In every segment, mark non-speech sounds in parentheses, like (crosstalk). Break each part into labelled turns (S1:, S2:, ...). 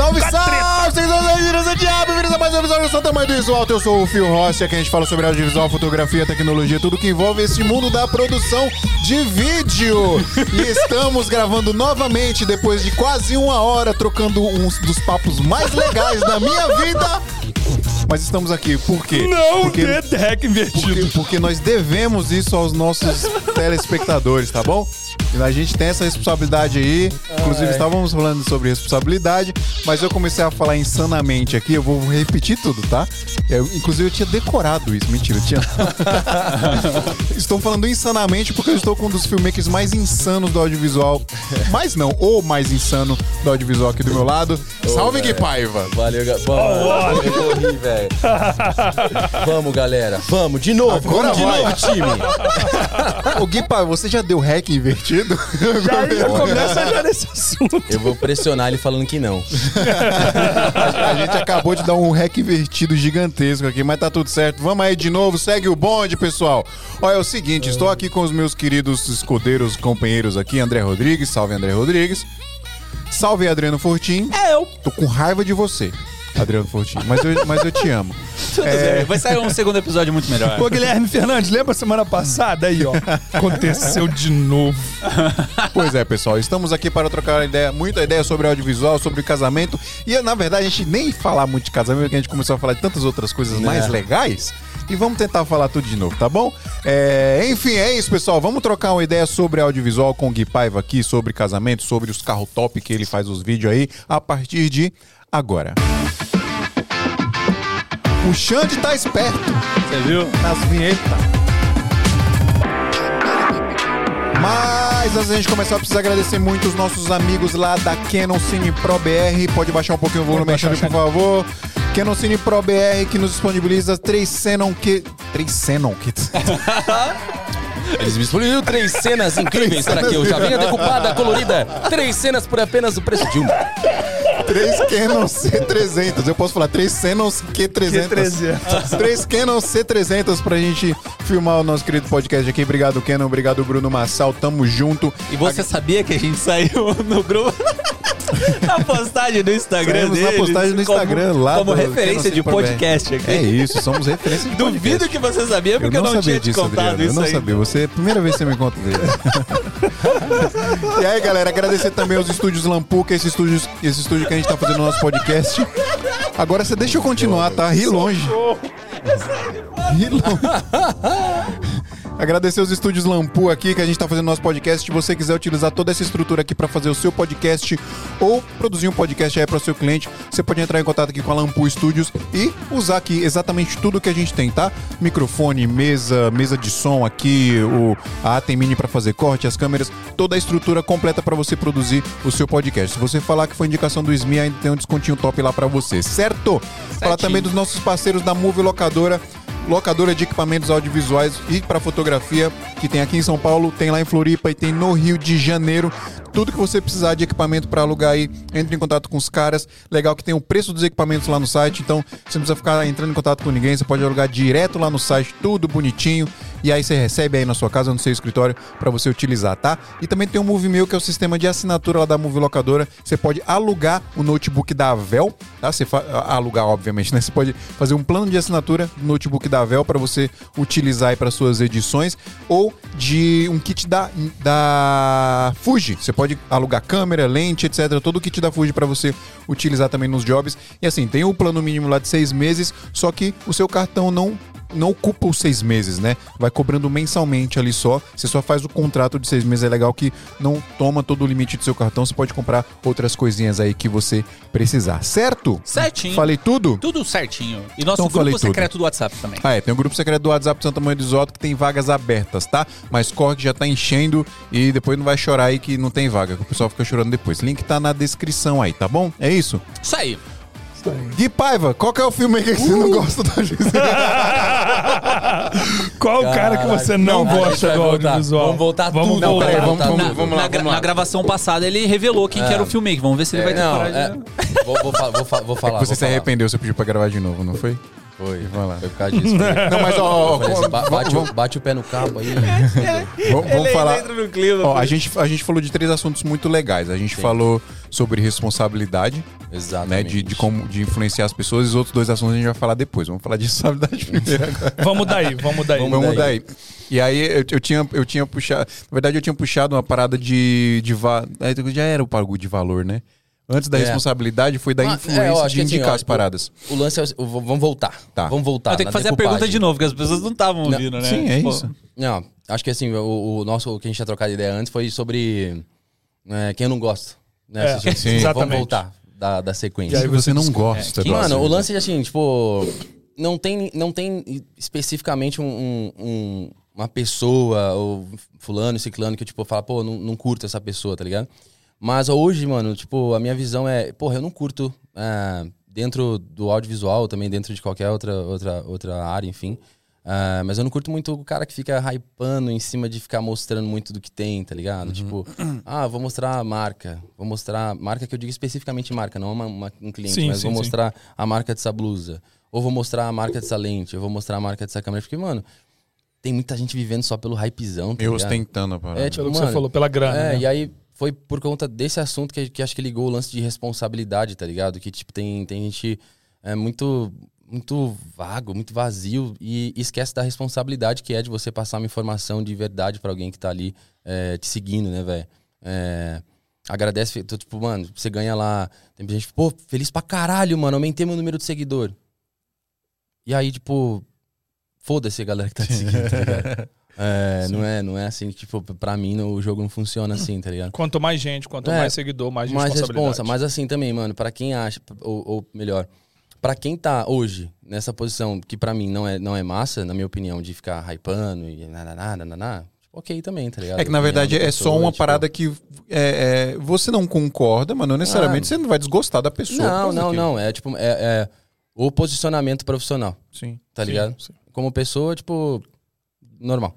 S1: Salve, salve! Vocês são os do Diabo, bem-vindos a mais um episódio do Santa Mãe do Visual. Eu sou o Fio Rossi, aqui a gente fala sobre audiovisual, fotografia, tecnologia, tudo que envolve esse mundo da produção de vídeo. E (laughs) estamos gravando novamente, depois de quase uma hora, trocando uns dos papos mais legais da minha vida. Mas estamos aqui, por quê?
S2: Não,
S1: porque,
S2: The Deck invertido.
S1: porque, porque nós devemos isso aos nossos telespectadores, tá bom? E a gente tem essa responsabilidade aí. Inclusive, estávamos falando sobre responsabilidade, mas eu comecei a falar insanamente aqui. Eu vou repetir tudo, tá? Eu, inclusive, eu tinha decorado isso. Mentira, eu tinha. (laughs) estou falando insanamente porque eu estou com um dos filmmakers mais insanos do audiovisual. Mais não, o mais insano do audiovisual aqui do meu lado. Salve, Gui Paiva!
S3: Valeu, ga- Vamos. (laughs) Vamos, galera. Vamos, de novo.
S1: Agora
S3: vamos de
S1: vai.
S3: novo, time. (laughs)
S1: Ô, Gui Paiva, você já deu hack invertido?
S2: Já, já começa já (laughs) nesse assunto.
S3: Eu vou pressionar ele falando que não.
S1: A gente acabou de dar um hack invertido gigantesco aqui, mas tá tudo certo. Vamos aí de novo, segue o bonde, pessoal. Olha, é o seguinte, estou aqui com os meus queridos escudeiros, companheiros aqui, André Rodrigues, salve André Rodrigues. Salve Adriano Fortin.
S4: É, eu.
S1: Tô com raiva de você, Adriano Fortin, mas eu, mas eu te amo. (laughs)
S4: Tudo bem. Vai sair um segundo episódio muito melhor.
S2: Ô, Guilherme Fernandes, lembra semana passada aí, ó? Aconteceu de novo.
S1: Pois é, pessoal, estamos aqui para trocar ideia, muita ideia sobre audiovisual, sobre casamento. E na verdade a gente nem falar muito de casamento, porque a gente começou a falar de tantas outras coisas mais legais. E vamos tentar falar tudo de novo, tá bom? É, enfim, é isso, pessoal. Vamos trocar uma ideia sobre audiovisual com o Gui Paiva aqui, sobre casamento, sobre os carros top que ele faz os vídeos aí, a partir de agora. O Xande tá esperto
S4: Você viu?
S1: nas vinhetas. Mas antes da gente começar, eu preciso agradecer muito os nossos amigos lá da Canon Cine Pro BR. Pode baixar um pouquinho o volume, Xande, por favor. Canon Cine Pro BR que nos disponibiliza três Canon que três Canon kits. (laughs)
S3: Eles me explodiram três cenas (laughs) incríveis para que eu já venha decupada, colorida. Três cenas por apenas o preço de uma.
S1: Três Canon C300. Eu posso falar três Canon Q300.
S2: Q300.
S1: três Canon C300 pra gente filmar o nosso querido podcast aqui. Obrigado, Canon. Obrigado, Bruno Massal. Tamo junto.
S4: E você sabia que a gente saiu no grupo? (laughs) na postagem do Instagram
S1: Saímos na
S4: deles,
S1: postagem no
S4: como-
S1: Instagram lá
S4: Como
S1: do
S4: referência de podcast aqui.
S1: É isso, somos referência de
S4: Duvido
S1: podcast.
S4: que você sabia, porque eu não, tinha te contado
S1: Adriano.
S4: isso
S1: Eu não
S4: aí.
S1: sabia. Você, primeira vez que você me conta dele. (laughs) e aí, galera, agradecer também aos estúdios Lampuca, esse estúdio, esse estúdio que a gente tá fazendo no nosso podcast. Agora você deixa eu continuar, tá? Ri longe. Ri longe. (laughs) Agradecer os estúdios Lampu aqui que a gente tá fazendo nosso podcast. Se você quiser utilizar toda essa estrutura aqui para fazer o seu podcast ou produzir um podcast aí para o seu cliente, você pode entrar em contato aqui com a Lampu Studios e usar aqui exatamente tudo que a gente tem, tá? Microfone, mesa, mesa de som aqui, o a Atem Mini para fazer corte, as câmeras, toda a estrutura completa para você produzir o seu podcast. Se você falar que foi indicação do SMI, ainda tem um descontinho top lá para você, certo? Falar também dos nossos parceiros da Move Locadora locadora de equipamentos audiovisuais e para fotografia que tem aqui em São Paulo, tem lá em Floripa e tem no Rio de Janeiro. Tudo que você precisar de equipamento para alugar aí, entre em contato com os caras. Legal que tem o preço dos equipamentos lá no site, então você não precisa ficar entrando em contato com ninguém, você pode alugar direto lá no site, tudo bonitinho. E aí você recebe aí na sua casa, no seu escritório, para você utilizar, tá? E também tem o MoveMail, que é o sistema de assinatura lá da Move Locadora. Você pode alugar o notebook da Avel, tá? Você alugar, obviamente, né? Você pode fazer um plano de assinatura no notebook da Avel para você utilizar para suas edições ou de um kit da, da Fuji. Você pode alugar câmera, lente, etc. Todo o kit da Fuji para você utilizar também nos jobs. E assim, tem o plano mínimo lá de seis meses, só que o seu cartão não não ocupa os seis meses, né? Vai cobrando mensalmente ali só. Você só faz o contrato de seis meses. É legal que não toma todo o limite do seu cartão. Você pode comprar outras coisinhas aí que você precisar, certo?
S4: Certinho.
S1: Falei tudo?
S4: Tudo certinho. E nosso
S1: Então
S4: grupo
S1: tudo.
S4: secreto do WhatsApp também.
S1: Ah, é, tem um grupo secreto do WhatsApp Santa Mãe do Isoto que tem vagas abertas, tá? Mas corre que já tá enchendo e depois não vai chorar aí que não tem vaga, que o pessoal fica chorando depois. Link tá na descrição aí, tá bom? É isso?
S4: Isso aí.
S1: Gui Paiva, qual que é o filme aí que você não gosta da Gisele? (laughs)
S2: Qual o cara que você não,
S3: Não, a gente
S2: gosta
S3: vai
S2: do
S3: voltar.
S2: audiovisual?
S3: Vamos voltar
S2: Vamos
S3: tudo.
S2: voltar.
S1: Não, peraí, vamos,
S3: Tá,
S1: vamos, vamos lá,
S4: na, gra-
S1: vamos lá.
S4: na gravação passada ele revelou quem que era o filmmaker. Vamos ver se ele vai ter
S3: Não,
S4: coragem.
S3: é, vou, vou, fa- vou, fa- vou falar.
S1: Você
S3: vou
S1: se
S3: falar.
S1: arrependeu, você pediu pra gravar de novo, não foi?
S3: Foi,
S1: Vai lá.
S3: foi por causa disso. (laughs)
S1: Não, mas ó, ó,
S3: bate, o, bate o pé no cabo aí.
S1: vamos, vamos falar.
S4: no clima.
S1: Ó, a gente, a gente falou de três assuntos muito legais. A gente falou sobre responsabilidade, né?
S3: Exatamente.
S1: De, de como de influenciar as pessoas. E os outros dois assuntos a gente vai falar depois. Vamos falar de responsabilidade (laughs) primeiro agora.
S2: Vamos daí, vamos daí.
S3: Vamos
S1: Vamos
S3: daí.
S1: daí. E aí eu, eu tinha, eu tinha puxado. Na verdade, eu tinha puxado uma parada de. de va- aí já era o pago de valor, né? Antes da
S3: É.
S1: responsabilidade foi da
S3: Ah, é,
S1: influência
S3: acho
S1: de
S3: que assim,
S1: indicar
S3: ó,
S1: as paradas.
S3: O lance é. o- Vamos voltar.
S1: Tá.
S3: Vamos voltar.
S4: Eu tenho que fazer a
S3: decupagem.
S4: pergunta de novo, porque as pessoas não estavam
S3: Não,
S4: ouvindo, né?
S1: Sim, é
S4: Tipo,
S1: isso.
S3: Não, acho que assim, o, o nosso, o que a gente tinha trocado ideia antes foi sobre é, quem eu não gosto. Né?
S2: É,
S3: Assim,
S1: sim.
S3: Vamos
S2: Exatamente.
S3: voltar da, da sequência.
S2: E aí
S1: Se você não gosta,
S3: Que,
S1: do
S3: mano, o lance é assim, tipo, não tem, não tem especificamente um, um- um- uma pessoa, ou fulano, ciclano, que eu, tipo, falo, pô, não, não curto essa pessoa, tá ligado? Mas hoje, mano, tipo, a minha visão é, porra, eu não curto ah, dentro do audiovisual, também dentro de qualquer outra, outra, outra área, enfim. Ah, mas eu não curto muito o cara que fica hypando em cima de ficar mostrando muito do que tem, tá ligado? Tipo, (clears throat) ah, vou mostrar a marca. Vou mostrar. Marca que eu digo especificamente marca, não uma, uma- um cliente,
S2: Sim,
S3: mas
S2: sim,
S3: vou
S2: sim.
S3: mostrar a marca dessa blusa. Ou vou mostrar a marca dessa lente. Eu vou mostrar a marca dessa câmera. Porque, mano, tem muita gente vivendo só pelo hypezão, tá
S1: Eu
S3: ligado?
S1: ostentando a parada.
S3: É, tipo,
S2: Pelo que
S3: mano,
S2: você falou, pela grana.
S3: É,
S2: né?
S3: e aí foi por conta desse assunto que, que acho que ligou o lance de responsabilidade, tá ligado? Que, tipo, tem, tem gente é, muito, muito vago, muito vazio e esquece da responsabilidade que é de você passar uma informação de verdade pra alguém que tá ali é, te seguindo, né, velho? É, agradece, tô, tipo, mano, você ganha lá. Tem gente, pô, feliz pra caralho, mano, aumentei meu número de seguidor. E aí, tipo, foda-se a galera que tá te (laughs) seguindo, tá ligado? É, não é, não é assim, tipo, pra mim o jogo não funciona assim, tá ligado?
S2: Quanto mais gente, quanto
S3: É,
S2: mais seguidor, mais
S3: Mais
S2: responsabilidade.
S3: responsa, mas assim também, mano, pra quem acha, ou, ou melhor, pra quem tá hoje nessa posição que pra mim não é, não é massa, na minha opinião, de ficar hypando e nananá, nananá, tipo, ok também, tá ligado?
S1: É que na verdade
S3: da
S1: é só uma
S3: tipo,
S1: parada que é, é, você não concorda, mas não necessariamente
S3: Ah.
S1: você não vai desgostar da pessoa.
S3: Não, não,
S1: daquilo.
S3: não, é tipo, é, é o posicionamento profissional,
S1: Sim.
S3: tá
S2: Sim,
S3: ligado?
S2: sim.
S3: Como pessoa, tipo, normal.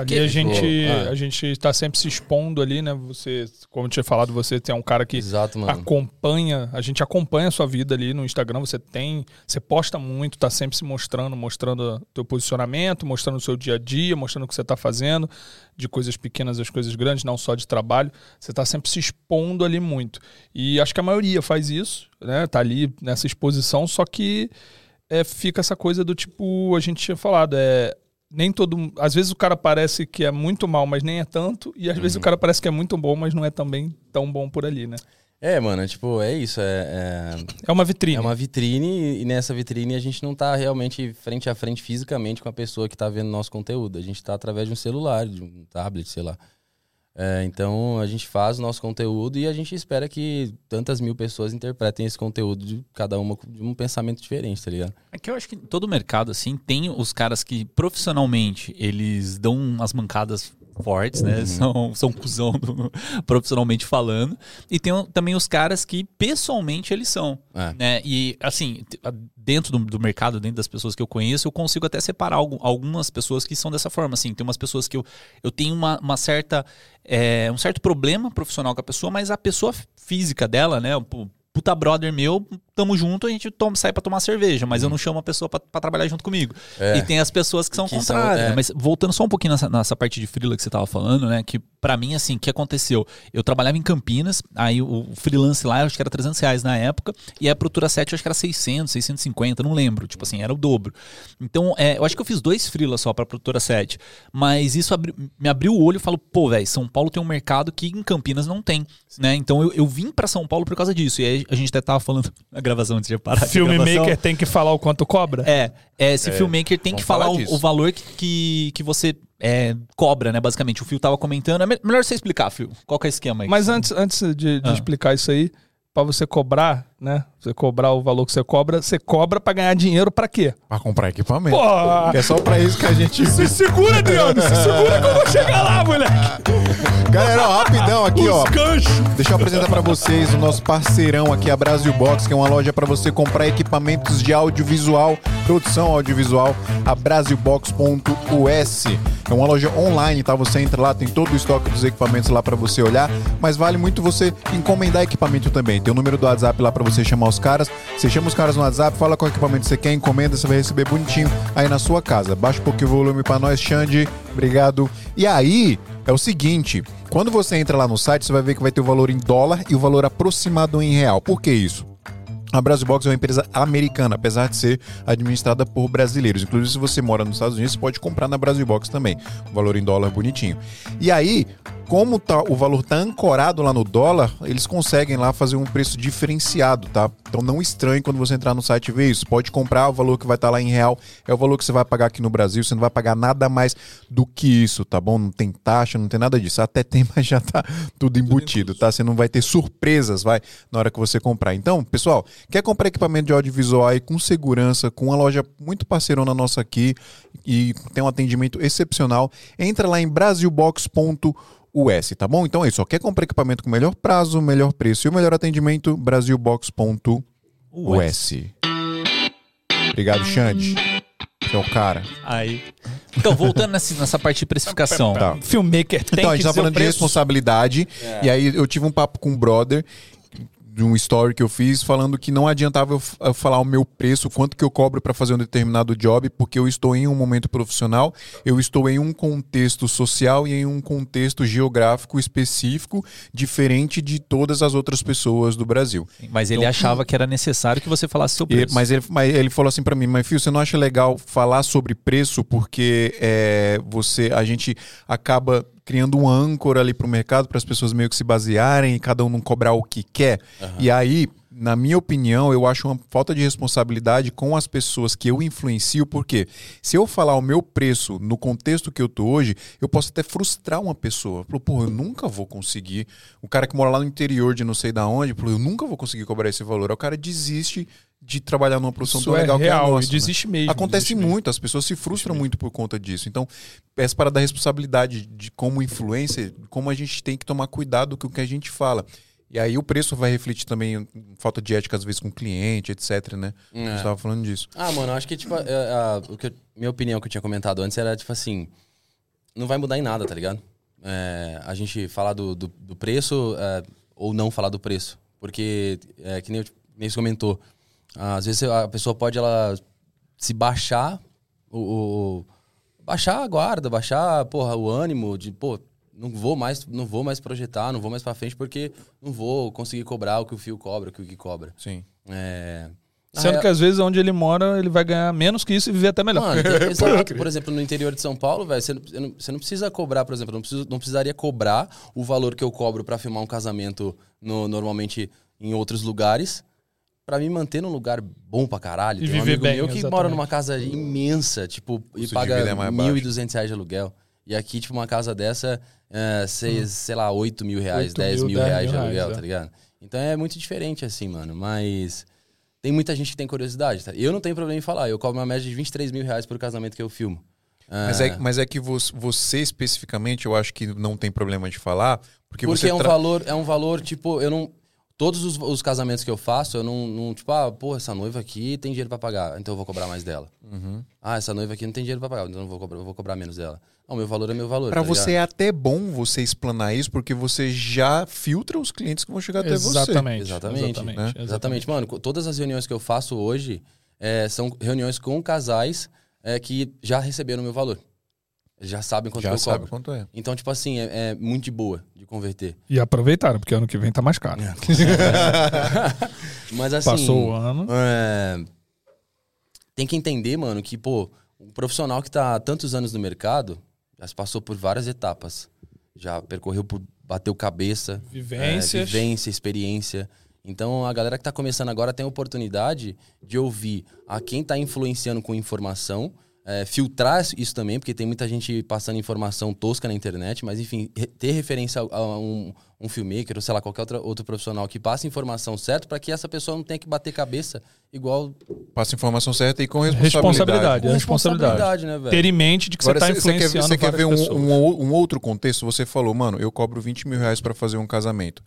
S2: Ali a gente,
S3: ah.
S2: a gente tá sempre se expondo ali, né? Você, como eu tinha falado, você tem um cara que
S3: Exato,
S2: acompanha, a gente acompanha a sua vida ali no Instagram, você tem, você posta muito, tá sempre se mostrando, mostrando o teu posicionamento, mostrando o seu dia a dia, mostrando o que você tá fazendo, de coisas pequenas às coisas grandes, não só de trabalho, você tá sempre se expondo ali muito. E acho que a maioria faz isso, né? Tá ali nessa exposição, só que é, fica essa coisa do tipo, a gente tinha falado, é nem todo. Às vezes o cara parece que é muito mal, mas nem é tanto. E às
S3: Uhum.
S2: vezes o cara parece que é muito bom, mas não é também tão bom por ali, né?
S3: É, mano, tipo, é isso, é- é...
S2: É uma vitrine.
S3: É uma vitrine e nessa vitrine a gente não tá realmente frente a frente fisicamente com a pessoa que tá vendo nosso conteúdo. A gente tá através de um celular, de um tablet, sei lá. É, então a gente faz o nosso conteúdo e a gente espera que tantas mil pessoas interpretem esse conteúdo de cada uma de um pensamento diferente, tá ligado?
S4: É que eu acho que todo mercado, assim, tem os caras que profissionalmente eles dão umas mancadas fortes, né? São, são cuzão do- profissionalmente falando. E tem também os caras que pessoalmente eles são.
S3: É.
S4: Né? E assim, dentro do, do mercado, dentro das pessoas que eu conheço, eu consigo até separar algu- algumas pessoas que são dessa forma. Assim, tem umas pessoas que eu, eu tenho uma, uma certa. é, um certo problema profissional com a pessoa, mas a pessoa física dela, né? Puta brother meu, tamo junto, a gente toma, sai pra tomar cerveja, mas eu não chamo a pessoa pra, pra trabalhar junto comigo.
S3: É.
S4: E tem as pessoas que são
S3: Que são,
S4: contrárias.
S3: é.
S4: né? Mas voltando só um pouquinho nessa, nessa parte de freela que você tava falando, né? Que pra mim, assim, o que aconteceu? Eu trabalhava em Campinas, aí o, freelance lá, eu acho que era 300 reais na época, e a Procura 7 eu acho que era 600, 650, não lembro. Tipo assim, era o dobro. Então, é, eu acho que eu fiz dois freelas só pra Produtora 7, mas isso abri- me abriu o olho e falou, pô, velho, São Paulo tem um mercado que em Campinas não tem, né? Então eu, eu vim pra São Paulo por causa disso. E aí a gente até tava falando (laughs) gravação antes de parar.
S2: Filmmaker tem que falar o quanto cobra?
S4: É, é, esse filmmaker tem
S1: vamos
S4: que falar
S1: falar
S4: o, o valor que, que, que você é, cobra, né? Basicamente, o Fio tava comentando. É me- melhor você explicar, Fio. Qual que é o esquema aí?
S2: Mas antes, antes de, de
S4: Ah.
S2: explicar isso aí, pra você cobrar, né? Você cobrar o valor que você cobra, você cobra pra ganhar dinheiro pra quê?
S1: Pra comprar equipamento. É só pra isso que a gente.
S2: Se segura, Adriano! Se segura que eu vou chegar lá, moleque!
S1: Galera, ó, rapidão aqui, ó.
S2: Os ganchos!
S1: Deixa eu apresentar pra vocês o nosso parceirão aqui, a Brasil Box, que é uma loja pra você comprar equipamentos de audiovisual, produção audiovisual, a brasilbox.us. É uma loja online, tá? Você entra lá, tem todo o estoque dos equipamentos lá pra você olhar, mas vale muito você encomendar equipamento também. Tem o número do WhatsApp lá pra você chamar os caras. Você chama os caras no WhatsApp, fala qual equipamento você quer, encomenda, você vai receber bonitinho aí na sua casa. Baixa um pouquinho o volume pra nós, Xande. Obrigado. E aí, é o seguinte, Quando você entra lá no site, você vai ver que vai ter o valor em dólar e o valor aproximado em real. Por que isso? A Brasilbox é uma empresa americana, apesar de ser administrada por brasileiros. Inclusive, se você mora nos Estados Unidos, você pode comprar na Brasilbox também. O valor em dólar bonitinho. E aí, como tá, o valor tá ancorado lá no dólar, eles conseguem lá fazer um preço diferenciado, tá? Então não estranhe quando você entrar no site e ver isso. Pode comprar, o valor que vai estar tá lá em real é o valor que você vai pagar aqui no Brasil. Você não vai pagar nada mais do que isso, tá bom? Não tem taxa, não tem nada disso. Até tem, (laughs) mas já tá tudo embutido, tá? Você não vai ter surpresas, vai, na hora que você comprar. Então, pessoal, quer comprar equipamento de audiovisual aí com segurança, com uma loja muito parceirona nossa aqui e tem um atendimento excepcional, entra lá em brasilbox.com US, tá bom? Então é isso. Ó, quer comprar equipamento com melhor prazo, melhor preço e o melhor atendimento? Brasilbox.us. Obrigado, Xande. Você é o cara.
S4: Aí. Então, voltando nessa, nessa parte de precificação.
S1: Tá.
S2: Filmmaker tem
S1: Então, a
S2: que
S1: gente tá
S2: dizer o
S1: falando de responsabilidade. E aí eu tive um papo com um brother de um story que eu fiz falando que não adiantava eu, falar o meu preço, quanto que eu cobro para fazer um determinado job, porque eu estou em um momento profissional, eu estou em um contexto social e em um contexto geográfico específico, diferente de todas as outras pessoas do Brasil.
S4: Mas ele achava que era necessário que você falasse seu preço.
S1: mas, ele, mas ele falou assim pra mim, mas filho, você não acha legal falar sobre preço porque é, você, a gente acaba criando um âncora ali pro mercado para as pessoas meio que se basearem e cada um não cobrar o que quer. E aí, na minha opinião, eu acho uma falta de responsabilidade com as pessoas que eu influencio, porque se eu falar o meu preço no contexto que eu tô hoje, eu posso até frustrar uma pessoa. Falou, pô, eu nunca vou conseguir. O cara que mora lá no interior de não sei da onde, falou, eu nunca vou conseguir cobrar esse valor. Aí o cara desiste de trabalhar numa profissão
S2: Isso
S1: tão
S2: é
S1: legal que é a
S2: real,
S1: nossa.
S2: e
S1: né?
S2: desiste mesmo.
S1: Acontece
S2: desiste mesmo.
S1: muito, as pessoas se frustram muito por conta disso. Então, essa parada da responsabilidade de como influência, como a gente tem que tomar cuidado com o que a gente fala. E aí o preço vai refletir também em falta de ética, às vezes, com o cliente, etc, né? A gente
S3: É.
S1: tava falando disso.
S3: Ah, mano, eu acho que, tipo, é, a- o que eu- minha opinião que eu tinha comentado antes era, tipo assim, não vai mudar em nada, tá ligado? É, a gente falar do, do, do preço é, ou não falar do preço. Porque, é, que nem, eu- que nem você comentou, às vezes a pessoa pode, ela, se baixar o... o- baixar a guarda, baixar, porra, o ânimo de, pô, não vou mais, não vou mais projetar, não vou mais pra frente porque não vou conseguir cobrar o que o fio cobra, o que o Gui cobra.
S1: Sim.
S3: É...
S2: Sendo
S3: real-
S2: que às vezes onde ele mora, ele vai ganhar menos que isso e viver até melhor.
S3: Mano, (laughs) tem- exato. Por exemplo, no interior de São Paulo, velho, você não, não- você não precisa cobrar, por exemplo, não, preciso, não precisaria cobrar o valor que eu cobro pra filmar um casamento no- normalmente em outros lugares. Pra me manter num lugar bom pra caralho.
S2: E
S3: Tem um
S2: viver
S3: amigo
S2: bem,
S3: meu que
S2: exatamente.
S3: mora numa casa imensa, tipo, e paga
S1: é baixo.
S3: 1.200 reais de aluguel. E aqui, tipo, uma casa dessa, é, seis, sei lá, 8 mil reais,
S2: 8
S3: 10
S2: mil,
S3: mil
S2: 10
S3: reais de aluguel,
S2: é.
S3: tá ligado? Então é muito diferente assim, mano. Mas tem muita gente que tem curiosidade, tá? Eu não tenho problema em falar. Eu cobro uma média de 23 mil reais por casamento que eu filmo.
S1: Mas, é, mas é que você, você especificamente, eu acho que não tem problema de falar, porque,
S3: Porque
S1: você
S3: é um
S1: tra-
S3: valor, é um valor, tipo, eu não. Todos os, os casamentos que eu faço, eu não, não, tipo, ah, pô, essa noiva aqui tem dinheiro pra pagar, então eu vou cobrar mais dela.
S1: Uhum.
S3: Ah, essa noiva aqui não tem dinheiro pra pagar, então eu vou cobrar, eu vou cobrar menos dela. Não, meu valor é meu valor.
S1: Pra
S3: tá
S1: você
S3: ligado?
S1: é até bom você explanar isso, porque você já filtra os clientes que vão chegar até você.
S2: Exatamente.
S3: Exatamente,
S2: Exatamente.
S1: né?
S3: Exatamente, mano. Todas as reuniões que eu faço hoje é, são reuniões com casais é, que já receberam meu valor. Eles já sabem quanto
S1: Já
S3: eu
S1: sabe
S3: cobro.
S1: quanto é.
S3: Então, tipo assim, é, é muito de boa de converter.
S2: E aproveitaram, porque ano que vem tá mais caro. (laughs)
S3: Mas assim.
S2: Passou o ano.
S3: É, tem que entender, mano, que, pô, um profissional que tá há tantos anos no mercado já se passou por várias etapas. Já percorreu por. bateu cabeça. É, vivência, experiência. Então a galera que tá começando agora tem a oportunidade de ouvir a quem tá influenciando com informação. É, filtrar isso também, porque tem muita gente passando informação tosca na internet, mas enfim, ter referência a, um, um filmmaker ou sei lá, qualquer outra, outro profissional que passe informação certa para que essa pessoa não tenha que bater cabeça igual
S1: Passa a informação certa e com responsabilidade.
S2: Responsabilidade.
S3: com
S2: É responsabilidade.
S3: né, velho?
S2: Ter em mente de que
S1: Agora,
S2: você tá
S1: você quer,
S2: influenciando
S1: você quer ver
S2: várias
S1: um, um, um outro contexto? Você falou, mano, eu cobro 20 mil reais pra fazer um casamento.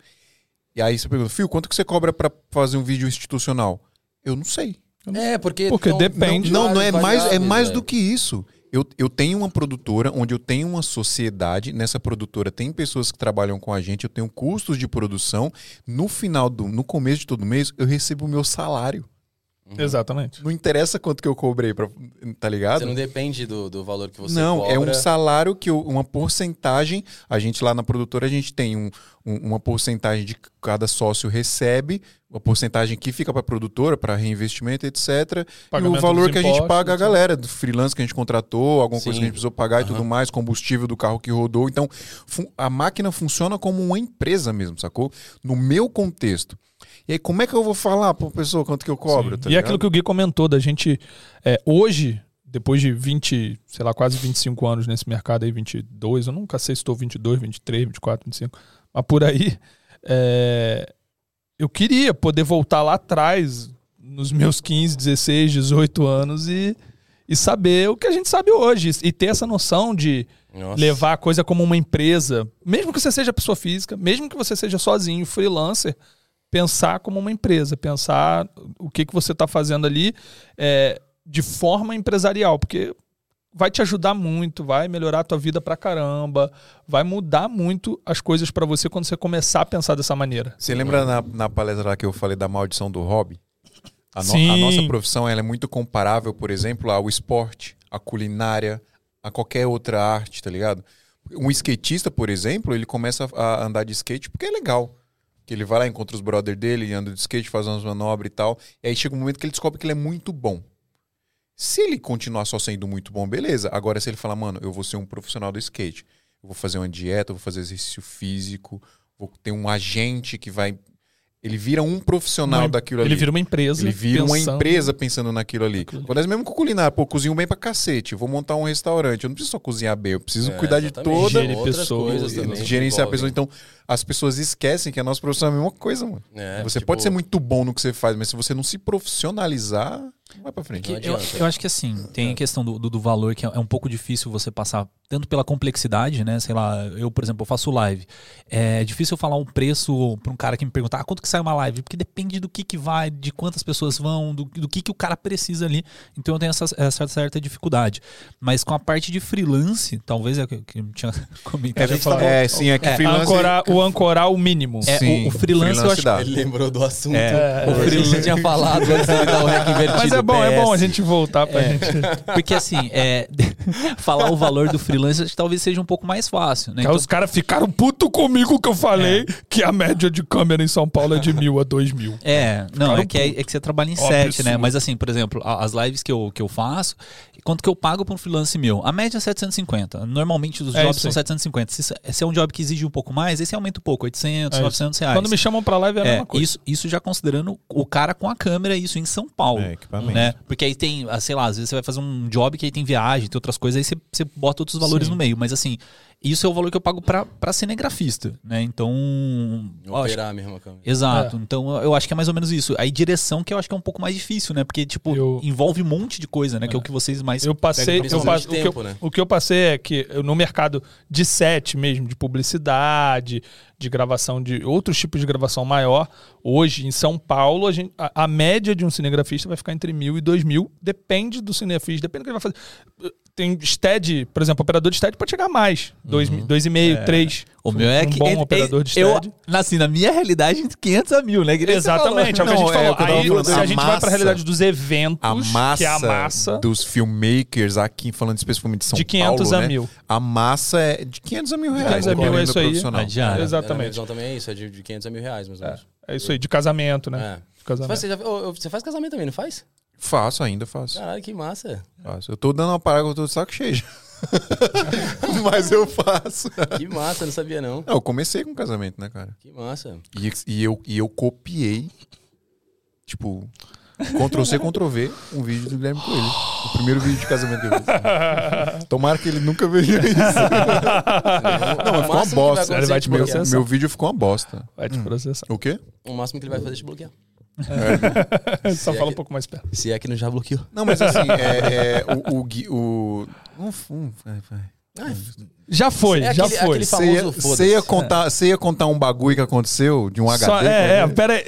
S1: E aí você pergunta, Fio, quanto que você cobra pra fazer um vídeo institucional? Eu não sei.
S3: É, porque.
S2: Porque depende.
S1: Não, não é mais, é mais do que isso. Eu, eu tenho uma produtora onde eu tenho uma sociedade. Nessa produtora tem pessoas que trabalham com a gente, eu tenho custos de produção. No final do. No começo de todo mês, eu recebo o meu salário.
S2: Exatamente.
S1: Não interessa quanto que eu cobrei, pra, tá ligado?
S3: Você não depende do, do valor que você
S1: não,
S3: cobra.
S1: é um salário que eu- uma porcentagem. A gente lá na produtora a gente tem um- um- uma porcentagem de que cada sócio recebe, uma porcentagem que fica para a produtora, para reinvestimento, etc. e
S2: Pagamento
S1: o valor que a gente paga a galera, do freelance que a gente contratou, alguma coisa
S3: Sim.
S1: que a gente precisou pagar e tudo mais, combustível do carro que rodou. Então, a máquina funciona como uma empresa mesmo, sacou? No meu contexto. E aí, como é que eu vou falar pra pessoa quanto que eu cobro? Tá
S2: e é
S1: ligado?
S2: aquilo que o Gui comentou, da gente. é, hoje, depois de 20, sei lá, quase 25 anos nesse mercado aí, 22, eu nunca sei se estou 22, 23, 24, 25, mas por aí. é, eu queria poder voltar lá atrás, nos meus 15, 16, 18 anos e, e saber o que a gente sabe hoje. E ter essa noção de
S3: Nossa.
S2: levar a coisa como uma empresa, mesmo que você seja pessoa física, mesmo que você seja sozinho, freelancer, pensar como uma empresa, pensar o que, que você está fazendo ali é, de forma empresarial, porque vai te ajudar muito, vai melhorar a tua vida pra caramba, vai mudar muito as coisas pra você quando você começar a pensar dessa maneira.
S1: Você lembra na, na palestra lá que eu falei da maldição do hobby? A, no- a nossa profissão é muito comparável, por exemplo, ao esporte, à culinária, a qualquer outra arte, tá ligado? Um skatista, por exemplo, ele começa a andar de skate porque é legal. Que ele vai lá, encontra os brother dele, anda de skate, faz umas manobras e tal. E aí chega um momento que ele descobre que ele é muito bom. Se ele continuar só sendo muito bom, beleza. Agora, se ele falar, mano, eu vou ser um profissional do skate, eu vou fazer uma dieta, eu vou fazer exercício físico, vou ter um agente que vai. Ele vira um profissional
S2: Uma-
S1: daquilo
S2: Ele
S1: ali.
S2: vira uma empresa.
S1: Ele vira uma
S2: pensando-
S1: empresa pensando naquilo ali. Acontece mesmo com culinária. Pô, cozinho bem pra cacete. Vou montar um restaurante. Eu não preciso só cozinhar bem, eu preciso
S3: É,
S1: cuidar de toda.
S2: Gerir
S3: Outras
S2: pessoas,
S3: coisas também
S1: Gerenciar pessoas. Então, as pessoas esquecem que a nossa profissão é a mesma coisa, mano.
S3: É,
S1: você
S3: tipo,
S1: pode ser muito bom no que você faz, mas se você não se profissionalizar, vai pra frente.
S4: Eu, eu acho que assim, tem a questão do, do, do valor que é, é um pouco difícil você passar, tanto pela complexidade, né? Sei lá, eu, por exemplo, eu faço live. É difícil eu falar um preço pra um cara que me perguntar ah, quanto que sai uma live, porque depende do que que vai, de quantas pessoas vão, do, do que que o cara precisa ali. Então eu tenho essa, essa certa dificuldade. Mas com a parte de freelance, talvez é o que que eu tinha (laughs) comentado.
S1: A gente
S2: falou-
S1: tá- é, sim, é que
S4: É,
S1: freelance.
S2: Ancorar, o ancorar o mínimo.
S4: É,
S1: Sim,
S4: o, o freelance, eu acho
S1: dá.
S3: Ele lembrou do assunto.
S4: É,
S3: o freelance tinha falado antes de dar o rec invertido.
S2: É bom, é bom a gente voltar pra gente. (laughs)
S4: Porque assim, é, (laughs) falar o valor do freelance acho que talvez seja um pouco mais fácil, né?
S2: Aí os caras ficaram puto comigo que eu falei que a média de câmera em São Paulo é de mil a dois mil.
S4: É, não, é que, é, é que você trabalha em
S2: Ó,
S4: sete, né? Mas assim, por exemplo, as lives que eu, que eu faço, quanto que eu pago pra um freelance meu? A média é 750. Normalmente os
S2: É
S4: jobs são
S2: aí.
S4: 750. Se, se é um job que exige um pouco mais, esse aumenta um pouco, 800,
S2: É isso.
S4: 900 reais.
S2: Quando me chamam pra live é a
S4: É,
S2: mesma coisa.
S4: isso, isso já considerando o cara com a câmera, isso em São Paulo.
S1: É, equipamento.
S4: né? Porque aí tem, ah, sei lá, às vezes você vai fazer um job que aí tem viagem, tem outras coisas, aí você, você bota outros valores
S2: Sim.
S4: no meio. Mas assim, isso é o valor que eu pago pra, pra cinegrafista, né? Então. acho-
S3: Operar mesmo a câmera.
S4: Exato. Então eu acho que é mais ou menos isso. Aí direção que eu acho que é um pouco mais difícil, né? Porque, tipo,
S2: Eu-
S4: envolve um monte de coisa, né? Que é o que vocês mais.
S2: Eu passei, eu
S3: Principalmente
S2: o, que eu,
S3: né?
S2: o que eu passei é que eu, no mercado de set mesmo, de publicidade, de gravação de outros tipos de gravação maior, hoje em São Paulo, a, gente- a- a média de um cinegrafista vai ficar entre mil e dois mil, depende do cinegrafista, depende do que ele vai fazer. Tem stead, por exemplo, operador de stead pode chegar a mais, dois, mi- dois e meio, três.
S4: O meu é
S2: um
S4: que
S2: bom
S4: entre-
S2: operador de
S4: eu,
S2: stead.
S4: assim, na minha realidade, entre 500 a mil, né? Que
S2: Exatamente, é o que a gente
S1: é
S2: falou.
S1: tava
S2: Aí,
S1: falando,
S2: se a,
S1: a
S2: gente vai pra
S1: massa-
S2: realidade dos eventos,
S1: A massa,
S2: que é a massa
S1: dos filmmakers aqui, falando especificamente de São
S2: de 500
S1: Paulo,
S2: a
S1: né?
S2: mil.
S1: A massa é de 500 a mil reais.
S2: 500 a mil é isso aí.
S1: profissional.
S4: A diária.
S3: É,
S2: Exatamente.
S3: visão também é isso, é de, de 500 a mil reais, mais ou menos.
S2: É isso aí, de casamento, né?
S3: É.
S2: De
S3: Você,
S2: casamento.
S3: faz, você, ô, você faz casamento também, não faz?
S1: Faço, ainda faço.
S3: Caralho, que massa.
S1: faço. Eu tô dando uma parada, eu tô de saco cheio. (laughs) Mas eu faço.
S3: Que massa, eu não sabia não.
S1: Não, eu comecei com casamento, né, cara?
S3: Que massa.
S1: E, e eu, e eu copiei, tipo, Ctrl-C, Ctrl-V, um vídeo do Guilherme Coelho. O primeiro vídeo de casamento que eu fiz. Tomara que ele nunca veja isso. (laughs) Não, mas ficou uma bosta.
S2: Ele vai te
S1: Meu,
S2: processar.
S1: meu vídeo ficou uma bosta.
S2: Vai te processar.
S1: O quê?
S3: O máximo que ele vai fazer é te bloquear. (laughs)
S2: Só
S3: é
S2: fala um
S3: que-
S2: pouco mais perto.
S3: Se é que não já bloqueou.
S1: Não, mas assim, é, é, o, o, o, um, um, vai, vai.
S2: Já foi,
S3: É
S2: já
S3: aquele-
S2: foi.
S1: Você ia, ia contar, você ia contar um bagulho que aconteceu de um HD?
S2: Só- é, é,
S1: né?
S2: pera aí,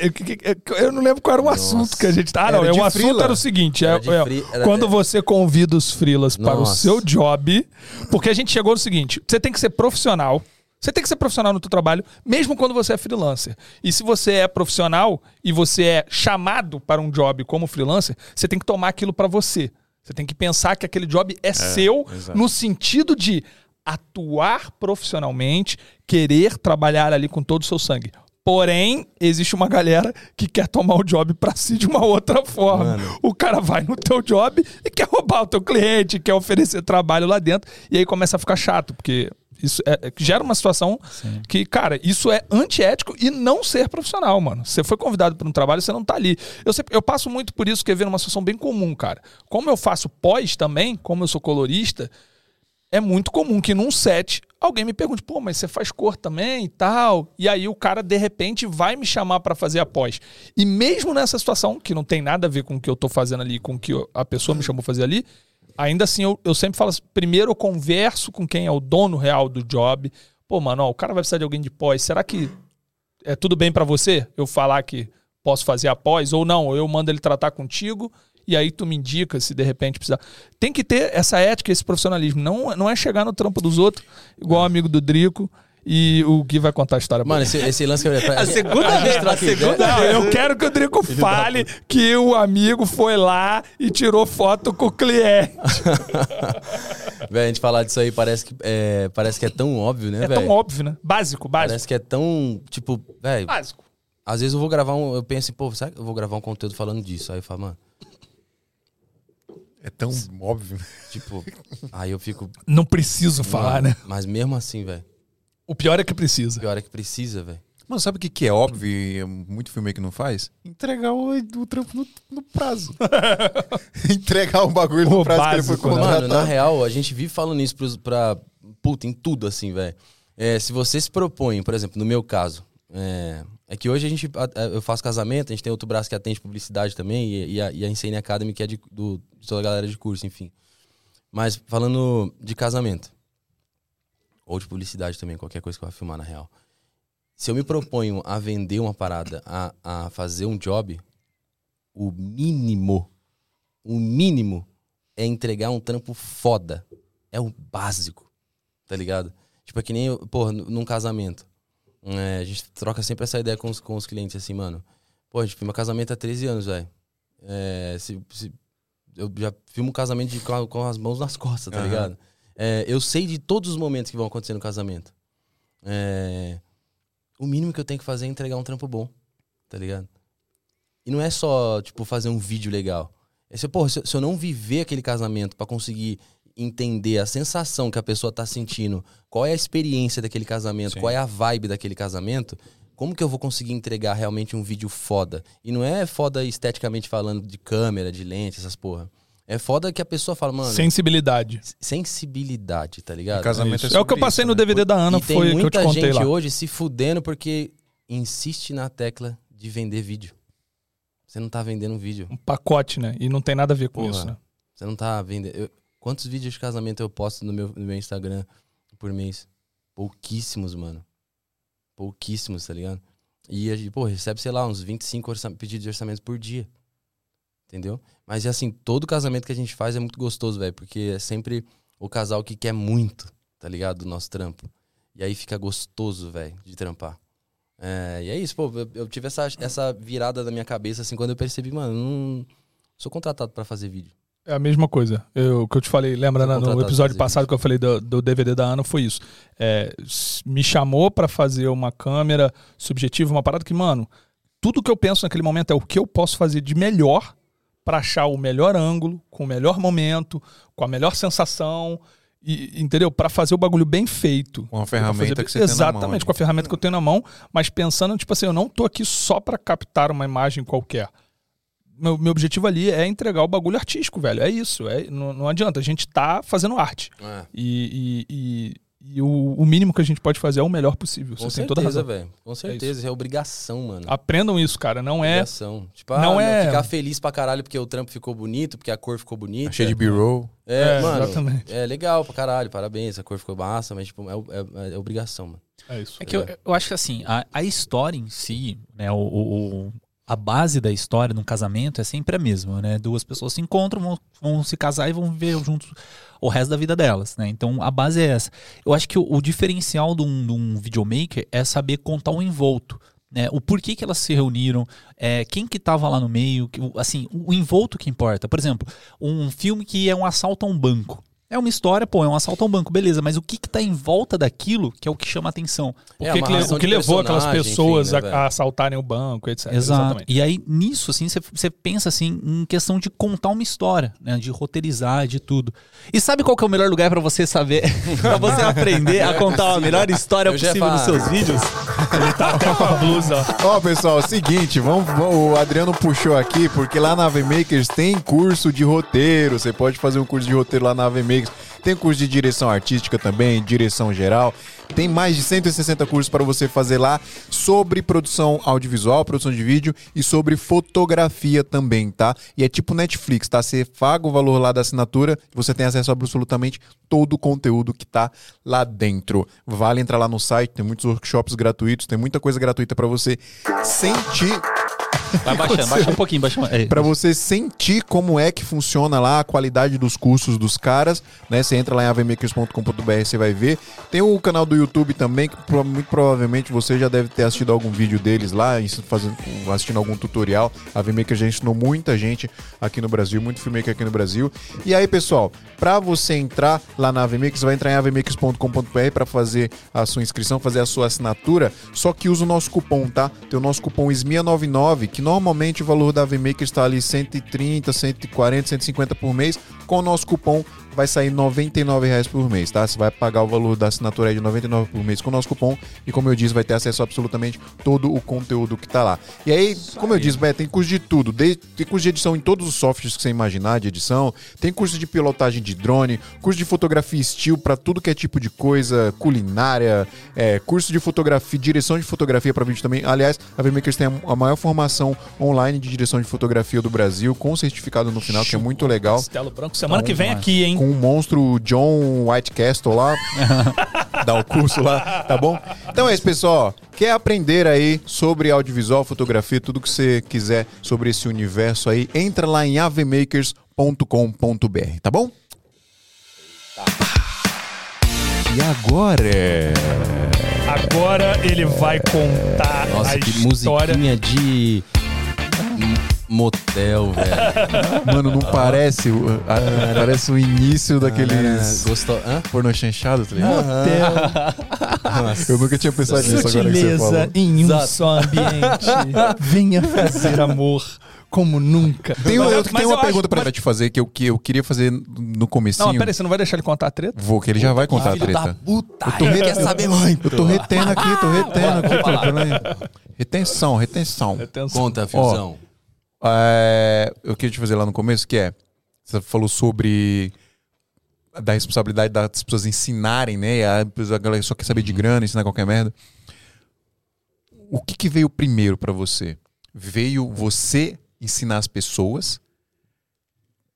S2: eu- eu não lembro qual era o
S3: Nossa.
S2: assunto que a gente tá. Ah, não,
S1: Era
S2: é, o assunto
S1: freela.
S2: era o seguinte: é,
S3: Era
S2: é,
S3: free- era-
S2: quando
S3: é-
S2: você convida os freelas para o
S3: Nossa.
S2: seu job, porque a gente chegou no seguinte: você tem que ser profissional, Você tem que ser profissional no teu trabalho, mesmo quando você é freelancer. E se você é profissional e você é chamado para um job como freelancer, você tem que tomar aquilo para você. Você tem que pensar que aquele job é, seu
S1: exato.
S2: no sentido de atuar profissionalmente, querer trabalhar ali com todo o seu sangue. Porém, existe uma galera que quer tomar o job pra si de uma outra forma.
S3: Mano.
S2: O cara vai no teu job e quer roubar o teu cliente, quer oferecer trabalho lá dentro, e aí começa a ficar chato, porque isso é- é- gera uma situação que, cara, isso é antiético e não ser profissional, mano. Você foi convidado para um trabalho, você não tá ali. Eu, sempre- eu passo muito por isso, que é ver uma situação bem comum, cara. Como eu faço pós também, como eu sou colorista, é muito comum que num set alguém me pergunte, pô, mas você faz cor também e tal. E aí o cara, de repente, vai me chamar pra fazer a pós. E mesmo nessa situação, que não tem nada a ver com o que eu tô fazendo ali, com o que a pessoa me chamou fazer ali, ainda assim eu, eu sempre falo assim, primeiro eu converso com quem é o dono real do job. Pô, mano, ó, o cara vai precisar de alguém de pós. Será que é tudo bem pra você eu falar que posso fazer a pós? Ou não, eu mando ele tratar contigo e aí tu me indica se de repente precisar. Tem que ter essa ética, esse profissionalismo. Não, não é chegar no trampo dos outros, igual o amigo do Drico, e o Gui vai contar a história. pra
S3: Mano, esse, esse lance que eu
S4: A segunda vez, a segunda
S2: Não, eu quero que o Drico fale que o amigo foi lá e tirou foto com o cliente. (laughs)
S3: Velho, a gente falar disso aí parece que é, parece que é tão óbvio, né,
S2: É
S3: velho?
S2: tão óbvio, né? Básico, básico.
S3: Parece que é tão, tipo, velho,
S2: Básico.
S3: às vezes eu vou gravar um, eu penso, pô, será que eu vou gravar um conteúdo falando disso? Aí eu falo, mano,
S1: É tão óbvio.
S3: tipo, aí eu fico,
S2: Não preciso falar,
S3: mano,
S2: né?
S3: Mas mesmo assim, velho,
S2: O pior é que precisa.
S3: pior é que precisa, velho.
S1: Mano, sabe o que, que é óbvio e é muito filme que não faz? Entregar o, o trampo no, no prazo. (laughs) Entregar o bagulho no
S2: O
S1: prazo que ele
S2: básico,
S1: foi
S2: né?
S1: contratado.
S3: Mano, na real, a gente vive falando isso pros, pra. Puta, em tudo, assim, velho. É, se você se propõe, por exemplo, no meu caso, é, é que hoje a gente. Eu faço casamento, a gente tem outro braço que atende publicidade também, e, e a, e a Insane Academy, que é de, do, de toda a galera de curso, enfim. Mas falando de casamento, ou de publicidade também, qualquer coisa que eu vá filmar, na real. Se eu me proponho a vender uma parada, a, a fazer um job, o mínimo, o mínimo é entregar um trampo foda. É o básico, tá ligado? Tipo, é que nem, n- num casamento. É, a gente troca sempre essa ideia com os, com os clientes, assim, mano. Pô, a gente filma casamento há 13 anos, velho. É, se, se- eu já filmo casamento de, com, com as mãos nas costas, tá
S1: Aham.
S3: ligado? É, eu sei de todos os momentos que vão acontecer no casamento. É, o mínimo que eu tenho que fazer é entregar um trampo bom, tá ligado? E não é só, tipo, fazer um vídeo legal. É se, porra, se, se eu não viver aquele casamento pra conseguir entender a sensação que a pessoa tá sentindo, qual é a experiência daquele casamento,
S1: Sim.
S3: qual é a vibe daquele casamento, como que eu vou conseguir entregar realmente um vídeo foda? E não é foda esteticamente falando de câmera, de lente, essas porra. É foda que a pessoa fala, mano,
S2: Sensibilidade.
S3: sensibilidade, tá ligado?
S1: Casamento
S2: Isso. É o que eu passei
S1: isso,
S2: no
S1: né?
S2: DVD da Ana,
S3: e tem
S2: foi o que eu
S3: muita
S2: te contei
S3: gente
S2: lá.
S3: hoje se fudendo porque insiste na tecla de vender vídeo. Você não tá vendendo um vídeo.
S2: Um pacote, né? E não tem nada a ver com
S3: Porra.
S2: isso, né?
S3: Você não tá vendendo. eu- Quantos vídeos de casamento eu posto no meu, no meu Instagram por mês? Pouquíssimos, mano. Pouquíssimos, tá ligado? E a gente, pô, recebe, sei lá, uns 25 orça- pedidos de orçamento por dia. Entendeu? Mas assim, todo casamento que a gente faz é muito gostoso, velho. Porque é sempre o casal que quer muito, tá ligado? Do nosso trampo. E aí fica gostoso, velho, de trampar. É, e é isso, pô. Eu, eu tive essa, essa virada na minha cabeça, assim, quando eu percebi, mano, não sou contratado pra fazer vídeo.
S2: É a mesma coisa. Eu, o que eu te falei, lembra né, no episódio passado que eu falei do, do DVD da Ana? Foi isso. É, me chamou pra fazer uma câmera subjetiva, uma parada que, mano, tudo que eu penso naquele momento é o que eu posso fazer de melhor pra achar o melhor ângulo, com o melhor momento, com a melhor sensação, e, entendeu? Pra fazer o bagulho bem feito.
S1: Com a ferramenta
S2: fazer-
S1: que você tem na mão.
S2: Exatamente, com a ferramenta que eu tenho na mão, mas pensando, tipo assim, eu não tô aqui só pra captar uma imagem qualquer. Meu, meu objetivo ali é entregar o bagulho artístico, velho. É isso. É, não, não adianta. A gente tá fazendo arte. E, e- e- e o, o mínimo que a gente pode fazer é o melhor possível.
S3: Com
S2: Você tem toda a
S3: certeza,
S2: razão.
S3: velho. Com certeza. É, obrigação, mano.
S2: Aprendam isso, cara. Não é.
S3: Obrigação. Tipo, ah,
S2: não
S3: não
S2: é-
S3: ficar feliz pra caralho porque o trampo ficou bonito, porque a cor ficou bonita.
S1: Tá cheio de B-roll.
S3: É,
S2: É,
S3: mano.
S2: exatamente.
S3: É legal pra caralho, parabéns, a cor ficou massa, mas tipo, é, é- é obrigação, mano.
S2: É isso.
S4: É que eu, eu acho que assim, a, a história em si, né, o- o- a base da história num casamento é sempre a mesma, né? Duas pessoas se encontram, vão, vão se casar e vão viver juntos o resto da vida delas, né? Então a base é essa. Eu acho que o, o diferencial de um, de um videomaker é saber contar um envolto. Né, o porquê que elas se reuniram, é, quem que estava lá no meio, que, o- assim, o envolto que importa. Por exemplo, um filme que é um assalto a um banco. É uma história, pô, é um assalto a um banco, beleza, mas o que que tá em volta daquilo que é o que chama a atenção.
S2: O
S3: É,
S2: que, que o que levou aquelas pessoas
S3: enfim, né,
S2: a- a, assaltarem o banco, etc.
S4: Exato.
S2: Exatamente.
S4: E aí, nisso, assim, você pensa assim, em questão de contar uma história, né? De roteirizar, de tudo. E sabe qual que é o melhor lugar pra você saber, (laughs) pra você aprender a contar a melhor (laughs) história possível nos seus vídeos?
S2: Ele tá até com a blusa, ó.
S1: Ó, pessoal, é o seguinte, vamos, vamos- o Adriano puxou aqui, porque lá na AV Makers tem curso de roteiro. Você pode fazer um curso de roteiro lá na AV Makers. Tem curso de direção artística também, direção geral. Tem mais de 160 cursos para você fazer lá sobre produção audiovisual, produção de vídeo e sobre fotografia também, tá? E é tipo Netflix, tá? Você paga o valor lá da assinatura, você tem acesso a absolutamente todo o conteúdo que tá lá dentro. Vale entrar lá no site, tem muitos workshops gratuitos, tem muita coisa gratuita para você sentir
S4: Vai baixando, baixa um pouquinho, baixa um... é.
S1: Pra você sentir como é que funciona lá a qualidade dos cursos dos caras, né? Você entra lá em avmakers.com.br, você vai ver. Tem o canal do YouTube também, que muito provavelmente você já deve ter assistido algum vídeo deles lá, fazendo, assistindo algum tutorial. A AVMaker já ensinou muita gente aqui no Brasil, muito filmmaker aqui no Brasil. E aí, pessoal, pra você entrar lá na AVMakers, você vai entrar em avmakers.com.br pra fazer a sua inscrição, fazer a sua assinatura, só que usa o nosso cupom, tá? Tem o nosso cupom SMIA99, que normalmente o valor da AVMaker está ali 130, 140, 150 por mês. Com o nosso cupom vai sair 99 reais por mês, tá? Você vai pagar o valor da assinatura aí de 99 por mês com o nosso cupom e como eu disse, vai ter acesso a absolutamente todo o conteúdo que tá lá. E aí, como eu disse, Beto, tem curso de tudo, desde, tem curso de edição em todos os softwares que você imaginar de edição, tem curso de pilotagem de drone, curso de fotografia estilo para tudo que é tipo de coisa, culinária, é, curso de fotografia, direção de fotografia para vídeo também. Aliás, a VMakers tem a- a maior formação online de direção de fotografia do Brasil, com certificado no final, que é muito legal.
S2: Castelo Branco. Semana que vem
S1: demais.
S2: aqui, hein?
S1: Com o monstro John Whitecastle lá. (laughs) Dá o curso lá, tá bom? Então é isso, pessoal. Quer aprender aí sobre audiovisual, fotografia, tudo que você quiser sobre esse universo aí, entra lá em avmakers.com.br, tá bom? E agora?
S2: Agora ele vai contar
S3: Nossa,
S2: a
S3: que
S2: história.
S3: musiquinha de motel, velho. (laughs)
S1: Mano, não parece, o- a- parece o início daqueles
S3: Gostou? Hã?
S1: pornô chanchado, tá ligado?
S3: Nossa.
S1: Eu nunca tinha pensado nisso agora que você falou.
S2: Sutileza em um
S3: Exato.
S2: só ambiente. (laughs) Venha fazer amor como nunca.
S1: Tem,
S2: Mas-
S1: eu
S2: mas
S1: tenho
S2: eu
S1: uma
S2: acho-
S1: pergunta pra
S2: mas-
S1: te fazer que eu, que eu queria fazer no comecinho.
S2: Não, peraí, você não vai deixar ele contar a treta?
S1: Vou, que ele já vai contar a
S3: Filho da
S1: treta.
S3: puta,
S1: tô
S3: ele
S1: re-
S3: quer saber muito.
S1: Eu tô retendo aqui, tô retendo aqui. Tô, peraí. Retenção, retenção.
S3: Conta, Fiozão.
S1: É, eu queria te fazer lá no começo, que é... Você falou sobre... Da responsabilidade das pessoas ensinarem, né? A, a galera só quer saber de grana, ensinar qualquer merda. O que, que veio primeiro pra você? Veio você ensinar as pessoas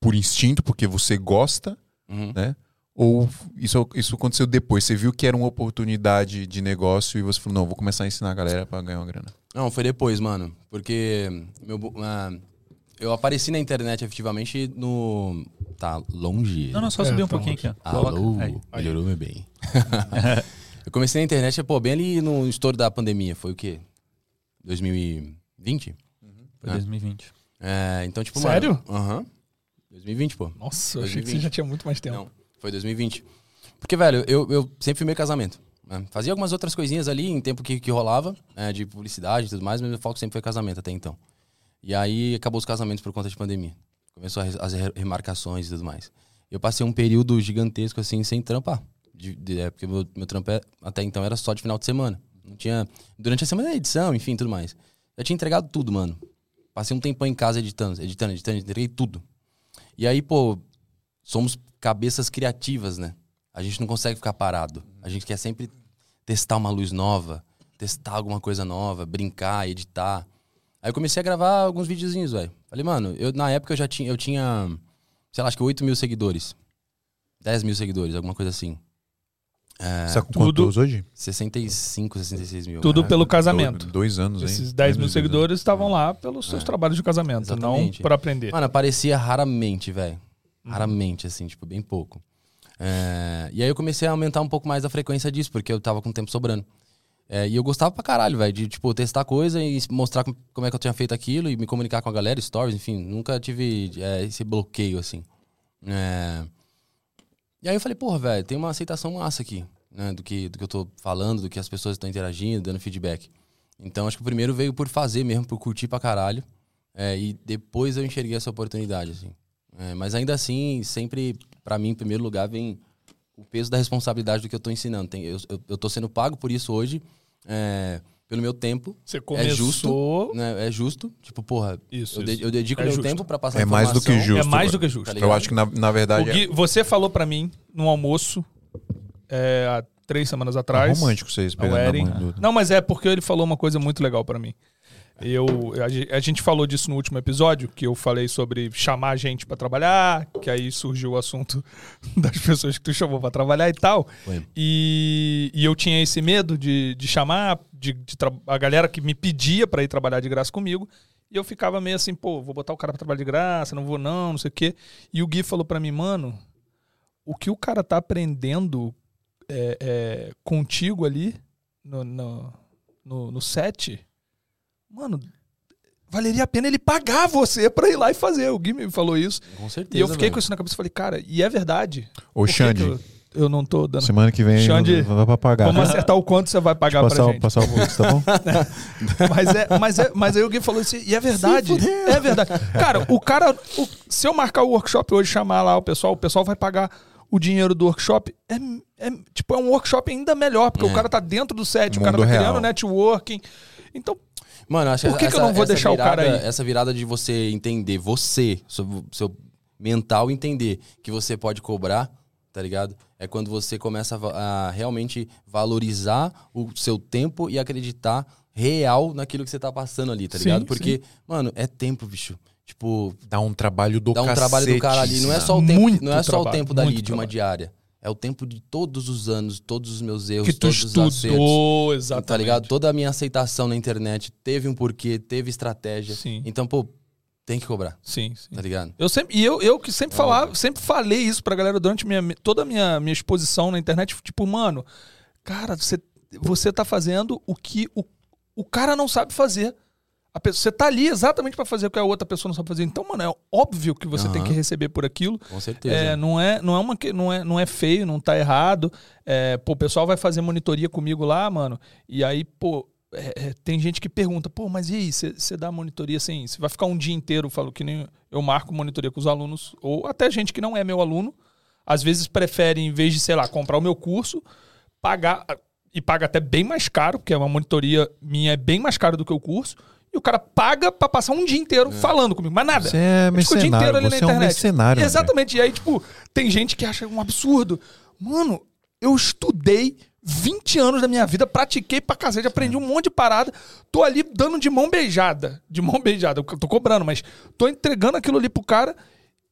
S1: por instinto, porque você gosta,
S3: Uhum.
S1: né? Ou isso, isso aconteceu depois? Você viu que era uma oportunidade de negócio e você falou, não, vou começar a ensinar a galera pra ganhar uma grana.
S3: Não, foi depois, mano. Porque meu, ah, eu apareci na internet efetivamente no. Tá longe.
S4: Não, não, só
S2: É,
S4: subir um
S2: tá
S4: pouquinho aqui, ó.
S3: Alô,
S4: Coloca. Aí.
S3: melhorou meu bem. (laughs) eu comecei na internet, pô, bem ali no estouro da pandemia. Foi o quê? 2020?
S4: Foi 2020.
S3: É, então, tipo,
S2: Sério?
S3: mano. Aham. 2020, pô.
S2: Nossa, eu achei que você
S3: 2020.
S2: já tinha muito mais tempo.
S3: Não, foi 2020. Porque, velho, eu, eu sempre filmei casamento. Né? Fazia algumas outras coisinhas ali em tempo que, que rolava, né, de publicidade e tudo mais, mas meu foco sempre foi casamento até então. E aí acabou os casamentos por conta de pandemia. Começou as, as re- remarcações e tudo mais. Eu passei um período gigantesco assim, sem trampar. De, de- é, porque meu, meu trampo é- até então era só de final de semana. Não tinha. Durante a semana era edição, enfim, tudo mais. Já tinha entregado tudo, mano. Passei um tempão em casa editando, editando, editando, entreguei tudo. E aí, pô, somos cabeças criativas, né? A gente não consegue ficar parado. A gente quer sempre testar uma luz nova, testar alguma coisa nova, brincar, editar. Aí eu comecei a gravar alguns videozinhos, velho. Falei, mano, eu, na época eu já tinha, eu tinha, sei lá, acho que 8 mil seguidores. 10 mil seguidores, alguma coisa assim. É,
S1: Você tá com
S2: tudo-
S1: quantos hoje?
S3: 65, 66 mil.
S2: Tudo
S3: É,
S2: pelo casamento.
S1: Do- Dois anos, hein?
S2: Esses 10 mil seguidores estavam lá pelos seus trabalhos de casamento, não
S3: exatamente.
S2: por aprender.
S3: Mano, aparecia raramente, velho. Raramente, assim, tipo, bem pouco. É, E aí eu comecei a aumentar um pouco mais a frequência disso, porque eu tava com tempo sobrando. É, e eu gostava pra caralho, velho, de, tipo, testar coisa e mostrar com- como é que eu tinha feito aquilo e me comunicar com a galera, stories, enfim. Nunca tive é, esse bloqueio, assim. É, E aí eu falei, porra, velho, tem uma aceitação massa aqui, né? Do que, do que eu tô falando, do que as pessoas estão interagindo, dando feedback. Então acho que o primeiro veio por fazer mesmo, por curtir pra caralho. É, e depois eu enxerguei essa oportunidade, assim. É, mas ainda assim, sempre, pra mim, em primeiro lugar, vem o peso da responsabilidade do que eu tô ensinando. Tem, eu, eu, eu tô sendo pago por isso hoje, é, pelo meu tempo.
S2: Você começou.
S3: É justo, né? É justo. Tipo, porra,
S2: Isso,
S3: eu, de-
S2: isso.
S3: eu dedico
S2: É
S3: meu
S2: justo.
S3: tempo pra passar
S1: É mais do que justo.
S2: É mais do que justo.
S3: Tá
S1: Eu acho que, na, na
S2: O
S1: verdade,
S2: Gui, você falou pra mim no almoço é, há três semanas
S1: é
S2: atrás.
S1: romântico vocês
S2: ao
S1: pegando na
S2: Eren.
S1: mão do...
S2: Não, mas é porque ele falou uma coisa muito legal pra mim. Eu, a, ge- a gente falou disso no último episódio, que eu falei sobre chamar a gente pra trabalhar, que aí surgiu o assunto (laughs) das pessoas que tu chamou pra trabalhar e tal. E, e eu tinha esse medo de, de chamar de, de a galera que me pedia pra ir trabalhar de graça comigo. E eu ficava meio assim, pô, vou botar o cara pra trabalhar de graça, não vou não, não sei o quê. E o Gui falou pra mim, mano, o que o cara tá aprendendo é, é, contigo ali no, no, no, no set, mano, valeria a pena ele pagar você pra ir lá e fazer. O Gui me falou isso.
S3: Com certeza.
S2: E eu fiquei
S3: velho.
S2: com isso na cabeça e falei, cara, e é verdade.
S1: Ô, Xande,
S2: Eu, eu não tô dando.
S1: semana que vem
S2: Xande,
S1: vai pra pagar.
S2: Vamos acertar o quanto você vai pagar
S1: passar,
S2: pra
S1: o-
S2: gente.
S1: passar o Pix, tá bom? (laughs)
S2: Mas, é, mas, é, mas aí alguém falou assim, e é verdade. É verdade. Cara, o cara. o- se eu marcar o workshop hoje, chamar lá o pessoal, o pessoal vai pagar o dinheiro do workshop. É, é, tipo, é um workshop ainda melhor, porque
S3: É.
S2: o cara tá dentro do set, o cara tá
S1: real.
S2: criando networking. Então,
S3: Mano, acho
S2: Por que que
S3: essa,
S2: eu não vou deixar o cara
S3: virada-
S2: aí?
S3: Essa virada de você entender, você, seu, seu mental entender que você pode cobrar, tá ligado? É quando você começa a, a realmente valorizar o seu tempo e acreditar real naquilo que você tá passando ali, tá
S2: Sim,
S3: ligado? Porque, mano, é tempo, bicho. Tipo,
S1: Dá um trabalho do
S3: dá um trabalho do cara ali. Não é só o tempo, não é só o
S2: trabalho,
S3: tempo dali de uma
S2: trabalho.
S3: diária. É o tempo de todos os anos, todos os meus erros,
S2: que tu
S3: todos os acertos.
S2: estudou, exatamente.
S3: Tá ligado? Toda a minha aceitação na internet teve um porquê, teve estratégia.
S2: Sim.
S3: Então, pô, tem que cobrar,
S2: Sim, sim.
S3: tá ligado?
S2: Eu sempre, e eu, eu que sempre falava, sempre falei isso pra galera durante minha, toda a minha, minha exposição na internet. Tipo, mano, cara, você, você tá fazendo o que o, o cara não sabe fazer. Pessoa, você tá ali exatamente pra fazer o que a outra pessoa não sabe fazer. Então, mano, é óbvio que você tem
S3: Aham.
S2: que receber por aquilo.
S3: Com certeza.
S2: É, não, é, não, é uma, que- não, é, não é feio, não tá errado. É, pô, o pessoal vai fazer monitoria comigo lá, mano. E aí, pô, é, é, tem gente que pergunta, pô, mas e aí, você dá monitoria assim? Você vai ficar um dia inteiro, falo que nem eu marco monitoria com os alunos, ou até gente que não é meu aluno, às vezes prefere, em vez de, sei lá, comprar o meu curso, pagar, e paga até bem mais caro, porque é uma monitoria minha é bem mais caro do que o curso. E o cara paga pra passar um dia inteiro falando comigo, mas nada.
S1: Você é
S2: Ele fica o dia
S1: mercenário,
S2: inteiro ali na
S1: você é um
S2: internet.
S1: mercenário, André.
S2: Exatamente. E aí, tipo, tem gente que acha um absurdo. Mano, eu estudei 20 anos da minha vida, pratiquei pra cacete, aprendi um monte de parada. Tô ali dando de mão beijada. De mão beijada. Eu tô cobrando, mas tô entregando aquilo ali pro cara.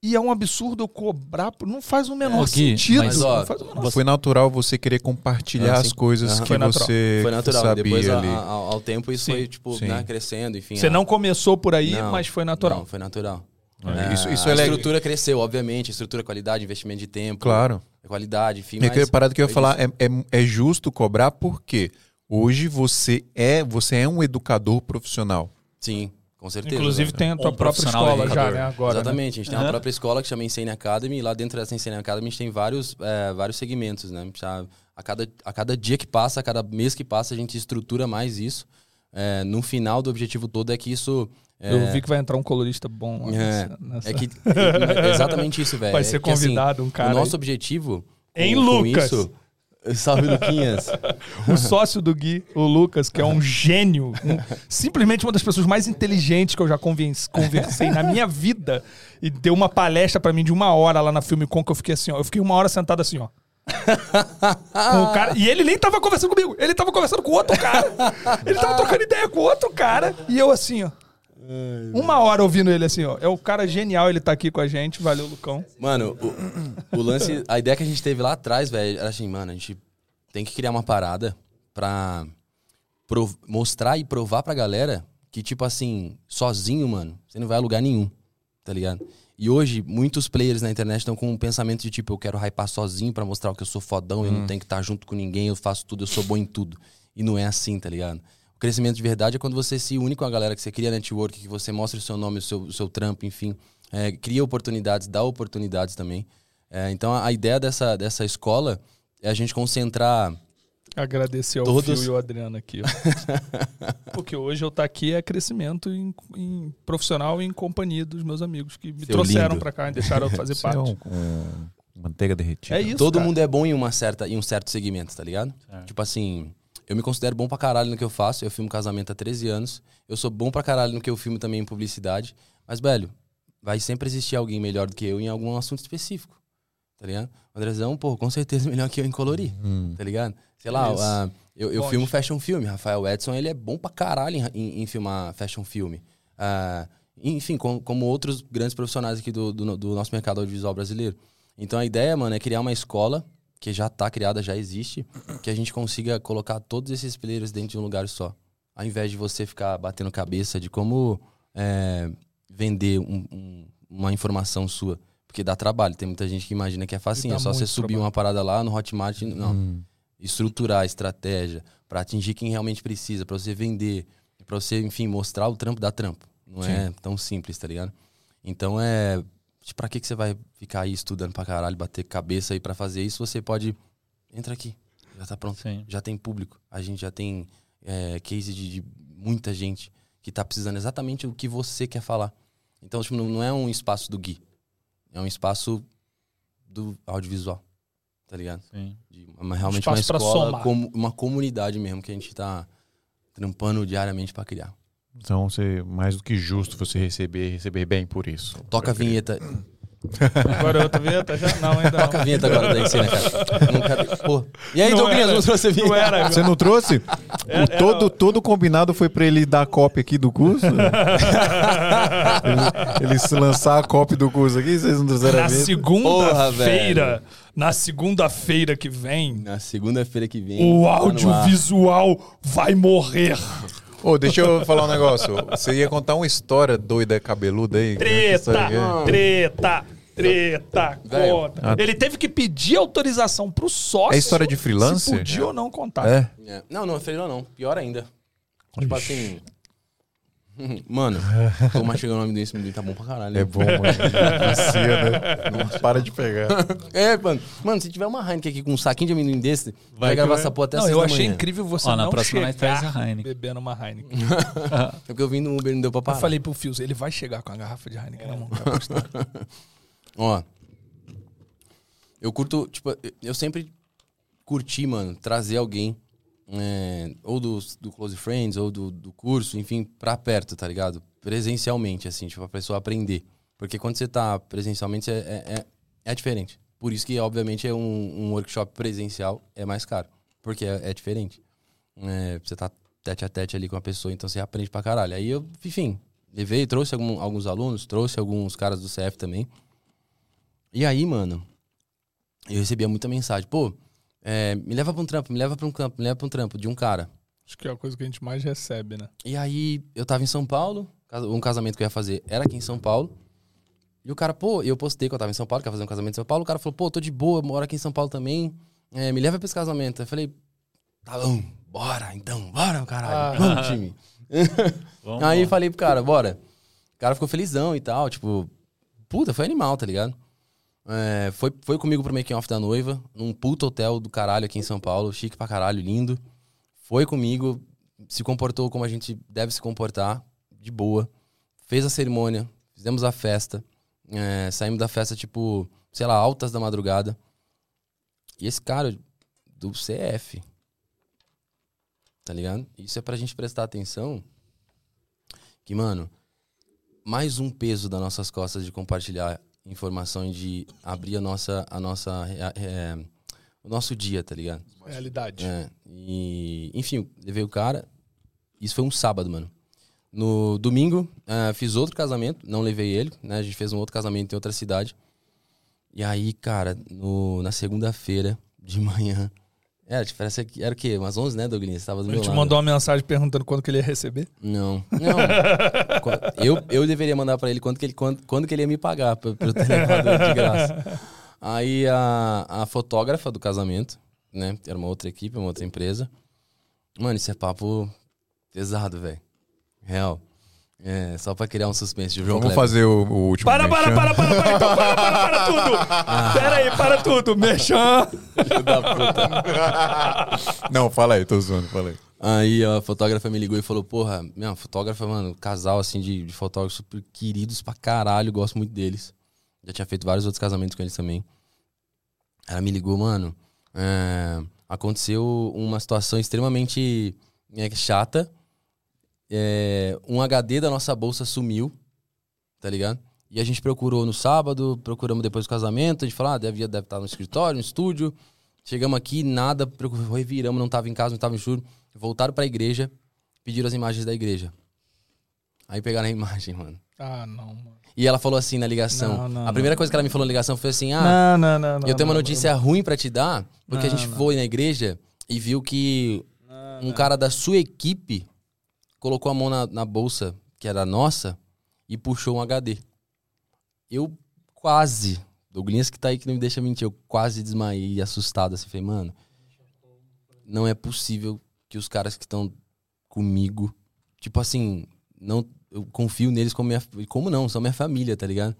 S2: E é um absurdo eu cobrar. Não faz o menor
S4: É, Gui,
S2: sentido.
S3: mas, ó,
S2: o menor
S1: Foi natural você querer compartilhar
S3: Ah,
S1: as coisas que você
S3: Foi natural.
S1: sabia
S3: Depois, a-
S1: ali.
S3: a- ao, ao tempo, isso
S2: Sim.
S3: foi, tipo, né, crescendo, enfim.
S2: Você
S3: a-
S2: não começou por aí,
S3: Não,
S2: mas foi natural.
S3: Não, foi natural.
S1: É, isso- isso
S3: a
S1: é legal.
S3: estrutura cresceu, obviamente. Estrutura, qualidade, investimento de tempo.
S1: Claro.
S3: Qualidade, enfim.
S1: E aquela
S3: mas
S1: parada que eu ia falar é, é, é justo cobrar porque hoje você é você é um educador profissional.
S3: Sim, com certeza.
S2: Inclusive
S3: velho.
S2: tem a tua
S4: Um
S2: própria escola já, né? Agora. né?
S3: Exatamente, a gente tem uma
S4: Aham.
S3: própria escola que chama Insane Academy, e lá dentro dessa Insane Academy a gente tem vários, é, vários segmentos, né? A cada, a cada dia que passa, a cada mês que passa, a gente estrutura mais isso. É, no final do objetivo todo é que isso. é,
S2: Eu vi que vai entrar um colorista bom lá
S3: É,
S2: nessa- nessa-
S3: É que é (laughs) exatamente isso, velho.
S2: Vai
S3: É
S2: ser
S3: que, assim,
S2: convidado um cara
S3: O nosso
S2: aí.
S3: objetivo.
S2: Em
S3: com- com
S2: Lucas.
S3: isso- Salve, Luquinhas. (laughs)
S2: O sócio do Gui, o Lucas, que é um gênio, um- simplesmente uma das pessoas mais inteligentes que eu já conversei na minha vida. E deu uma palestra pra mim de uma hora lá na Filme Com, que eu fiquei assim, ó. Eu fiquei uma hora sentado assim, ó. Cara, e ele nem tava conversando comigo, ele tava conversando com outro cara. Ele tava trocando ideia com outro cara. E eu assim, ó. Uma hora ouvindo ele assim, ó. É o cara genial, ele tá aqui com a gente. Valeu, Lucão.
S3: Mano, o, o lance, a ideia que a gente teve lá atrás, velho, era assim, mano, a gente tem que criar uma parada pra prov- mostrar e provar pra galera que, tipo assim, sozinho, mano, você não vai a lugar nenhum, tá ligado? E hoje, muitos players na internet estão com um pensamento de tipo, eu quero hypar sozinho pra mostrar que eu sou fodão, eu não tenho que estar junto com ninguém, eu faço tudo, eu sou bom em tudo. E não é assim, tá ligado? Crescimento de verdade é quando você se une com a galera, que você cria network, que você mostra o seu nome, o seu, o seu trampo, enfim. É, cria oportunidades, dá oportunidades também. É, então a, a ideia dessa, dessa escola é a gente concentrar.
S2: Agradecer ao
S3: Todos-
S2: Fio e ao Adriano aqui. (laughs) Porque hoje eu estar aqui é crescimento em, em profissional e em companhia dos meus amigos que me
S3: Seu
S2: trouxeram pra cá e deixaram eu fazer (laughs)
S1: é
S2: parte.
S1: um, um manteiga derretida.
S2: É isso.
S3: Todo
S2: cara.
S3: mundo é bom em, uma certa, em um certo segmento, tá ligado? Tipo assim, eu me considero bom pra caralho no que eu faço. Eu filmo casamento há 13 anos. Eu sou bom pra caralho no que eu filmo também em publicidade. Mas, velho, vai sempre existir alguém melhor do que eu em algum assunto específico. Tá ligado? O Andrezão, pô, com certeza (laughs) melhor que eu em colorir. Tá ligado? Sei lá, ah, eu, eu
S2: Pode.
S3: filmo fashion filme. Rafael Edson, ele é bom pra caralho em, em- em filmar fashion filme. Ah, enfim, com- como outros grandes profissionais aqui do, do, do nosso mercado audiovisual brasileiro. Então a ideia, mano, é criar uma escola que já tá criada, já existe, que a gente consiga colocar todos esses players dentro de um lugar só. Ao invés de você ficar batendo cabeça de como é, vender um- um- uma informação sua. Porque dá trabalho. Tem muita gente que imagina que é facinho.
S2: dá
S3: É só você subir
S2: trabalho.
S3: uma parada lá no Hotmart. Não. Estruturar a estratégia para atingir quem realmente precisa, para você vender, para você, enfim, mostrar o trampo da trampo. Não é tão simples, tá ligado? Então é. Pra que, que você vai ficar aí estudando pra caralho, bater cabeça aí pra fazer isso? Você pode. Entra aqui. Já tá pronto.
S4: Sim.
S3: Já tem público. A gente já tem é, case de, de muita gente que tá precisando exatamente o que você quer falar. Então, tipo, não, não é um espaço do Gui. É um espaço do audiovisual. Tá ligado?
S4: Sim.
S3: De uma, realmente uma
S2: Espaço pra
S3: escola, como, uma comunidade mesmo que a gente tá trampando diariamente pra criar.
S1: Então, você, mais do que justo você receber, receber bem por isso.
S3: Toca a vinheta.
S2: Agora outra vinheta já? Não, ainda
S3: Toca a
S2: não.
S3: vinheta agora da ensina, cara. Nunca... Pô. E aí,
S2: Não
S3: Douglas,
S2: era.
S3: não trouxe a vinheta?
S2: Não era.
S1: Você não trouxe?
S2: Era-
S1: o todo, todo combinado foi pra ele dar a cópia aqui do curso? (laughs) ele, ele se lançar a cópia do curso aqui, vocês não trouxeram a
S2: Na segunda-feira, na segunda-feira que vem,
S3: Na segunda-feira que vem.
S2: o
S3: tá
S2: audiovisual vai morrer.
S1: Ô, deixa eu falar um negócio. Você ia contar uma história doida, cabeluda aí?
S2: Treta,
S1: é?
S2: treta, treta, conta. Ele teve que pedir autorização pro sócio.
S1: É história de freelancer?
S2: Se podia ou não contar.
S1: É?
S3: É. Não, não, freirão não. Pior ainda. Tipo assim. Mano, tô mastigando o nome desse menino, tá bom pra caralho.
S1: É bom, mano. Vicia, né? Não para de pegar. (laughs)
S3: É, mano. Mano, se tiver uma Heineken aqui com um saquinho de amendoim desse, vai,
S4: que
S3: gravar
S4: vai.
S3: essa porra até
S2: Não, eu achei
S3: manhã.
S2: incrível você
S4: Ó, na
S2: não
S4: próxima
S2: chegar
S4: traz a Heineken.
S2: bebendo uma Heineken. (laughs)
S3: É porque eu vim no Uber e não deu pra parar.
S2: Eu falei pro Fios, ele vai chegar com a garrafa de Heineken na mão. (laughs)
S3: Ó. Eu curto, tipo, eu sempre curti, mano, trazer alguém, é, ou do, do Close Friends, ou do, do curso, enfim, pra perto, tá ligado? Presencialmente, assim, tipo, a pessoa aprender. Porque quando você tá presencialmente, é, é, é- é diferente. Por isso que, obviamente, é um, um workshop presencial é mais caro. Porque é, é diferente. É, você tá tete a tete ali com a pessoa, então você aprende pra caralho. Aí eu, enfim, levei, trouxe algum- alguns alunos, trouxe alguns caras do CF também. E aí, mano, eu recebia muita mensagem. Pô, é, me leva pra um trampo, me leva pra um campo, me leva pra um trampo de um cara.
S2: Acho que é a coisa que a gente mais recebe, né?
S3: E aí, eu tava em São Paulo, um casamento que eu ia fazer era aqui em São Paulo. E o cara, pô, eu postei que eu tava em São Paulo, que ia fazer um casamento em São Paulo. O cara falou, pô, tô de boa, moro aqui em São Paulo também. é, me leva pra esse casamento. Eu falei, tá bom, bora então, bora, caralho.
S2: Ah.
S3: Vamos, time. (laughs)
S4: Vamos
S3: Aí falei pro cara, bora. O cara ficou felizão e tal, tipo, puta, foi animal, tá ligado? É, foi, foi comigo pro making off da noiva, num puto hotel do caralho aqui em São Paulo, chique pra caralho, lindo. Foi comigo, se comportou como a gente deve se comportar, de boa. Fez a cerimônia, fizemos a festa. é, saímos da festa, tipo, sei lá, altas da madrugada. E esse cara do CF, tá ligado? Isso é pra gente prestar atenção que, mano, mais um peso das nossas costas de compartilhar informação de abrir a nossa, a nossa, é, o nosso dia, tá ligado?
S2: Realidade.
S3: É, e, enfim, levei o cara. Isso foi um sábado, mano. No domingo, eh, fiz outro casamento, não levei ele, né? A gente fez um outro casamento em outra cidade. E aí, cara, no- na segunda-feira de (laughs) manhã, Era, tipo, parece que era o quê? Umas 11, né, Douglas? Você tava do
S2: A
S3: meu
S2: gente
S3: lado.
S2: mandou uma mensagem perguntando quando que ele ia receber.
S3: Não. Não. (laughs) Eu, eu deveria mandar pra ele quanto que ele, quanto, quando que ele ia me pagar levado ele de graça. (laughs) Aí a, a fotógrafa do casamento, né? Era uma outra equipe, uma outra empresa. Mano, isso é papo pesado, velho. Real. É, só pra criar um suspense. O João
S1: Vamos
S3: Kleber.
S1: fazer o, o último.
S2: Para, para, para, para, para, então para, para, para tudo! (laughs) Pera aí, para tudo,
S3: puta.
S1: Não, fala aí, tô zoando, fala aí.
S3: Aí a fotógrafa me ligou e falou, porra, minha fotógrafa, mano, casal assim de, de fotógrafos super queridos pra caralho, gosto muito deles. Já tinha feito vários outros casamentos com eles também. Ela me ligou, mano. é, aconteceu uma situação extremamente é, chata. É, um HD da nossa bolsa sumiu, tá ligado? E a gente procurou no sábado, procuramos depois do casamento, a gente falou, ah, deve, deve estar no escritório, no estúdio. Chegamos aqui, nada, reviramos, não tava em casa, não tava em churro. Voltaram pra igreja, pediram as imagens da igreja. Aí pegaram a imagem, mano.
S2: Ah, não, mano.
S3: E ela falou assim na ligação.
S2: Não, não,
S3: a primeira coisa que ela me falou na ligação foi assim: Ah,
S2: não, não, não, não.
S3: eu tenho uma
S2: não,
S3: notícia ruim pra te dar, porque a
S2: Não,
S3: gente
S2: não.
S3: foi na igreja e viu que um cara da sua equipe colocou a mão na, na bolsa, que era nossa, e puxou um HD. Eu quase, Douglas que tá aí que não me deixa mentir, eu quase desmaiei assustado assim, falei, mano, não é possível que os caras que estão comigo, tipo assim, não, eu confio neles como minha, como não, são minha família, tá ligado?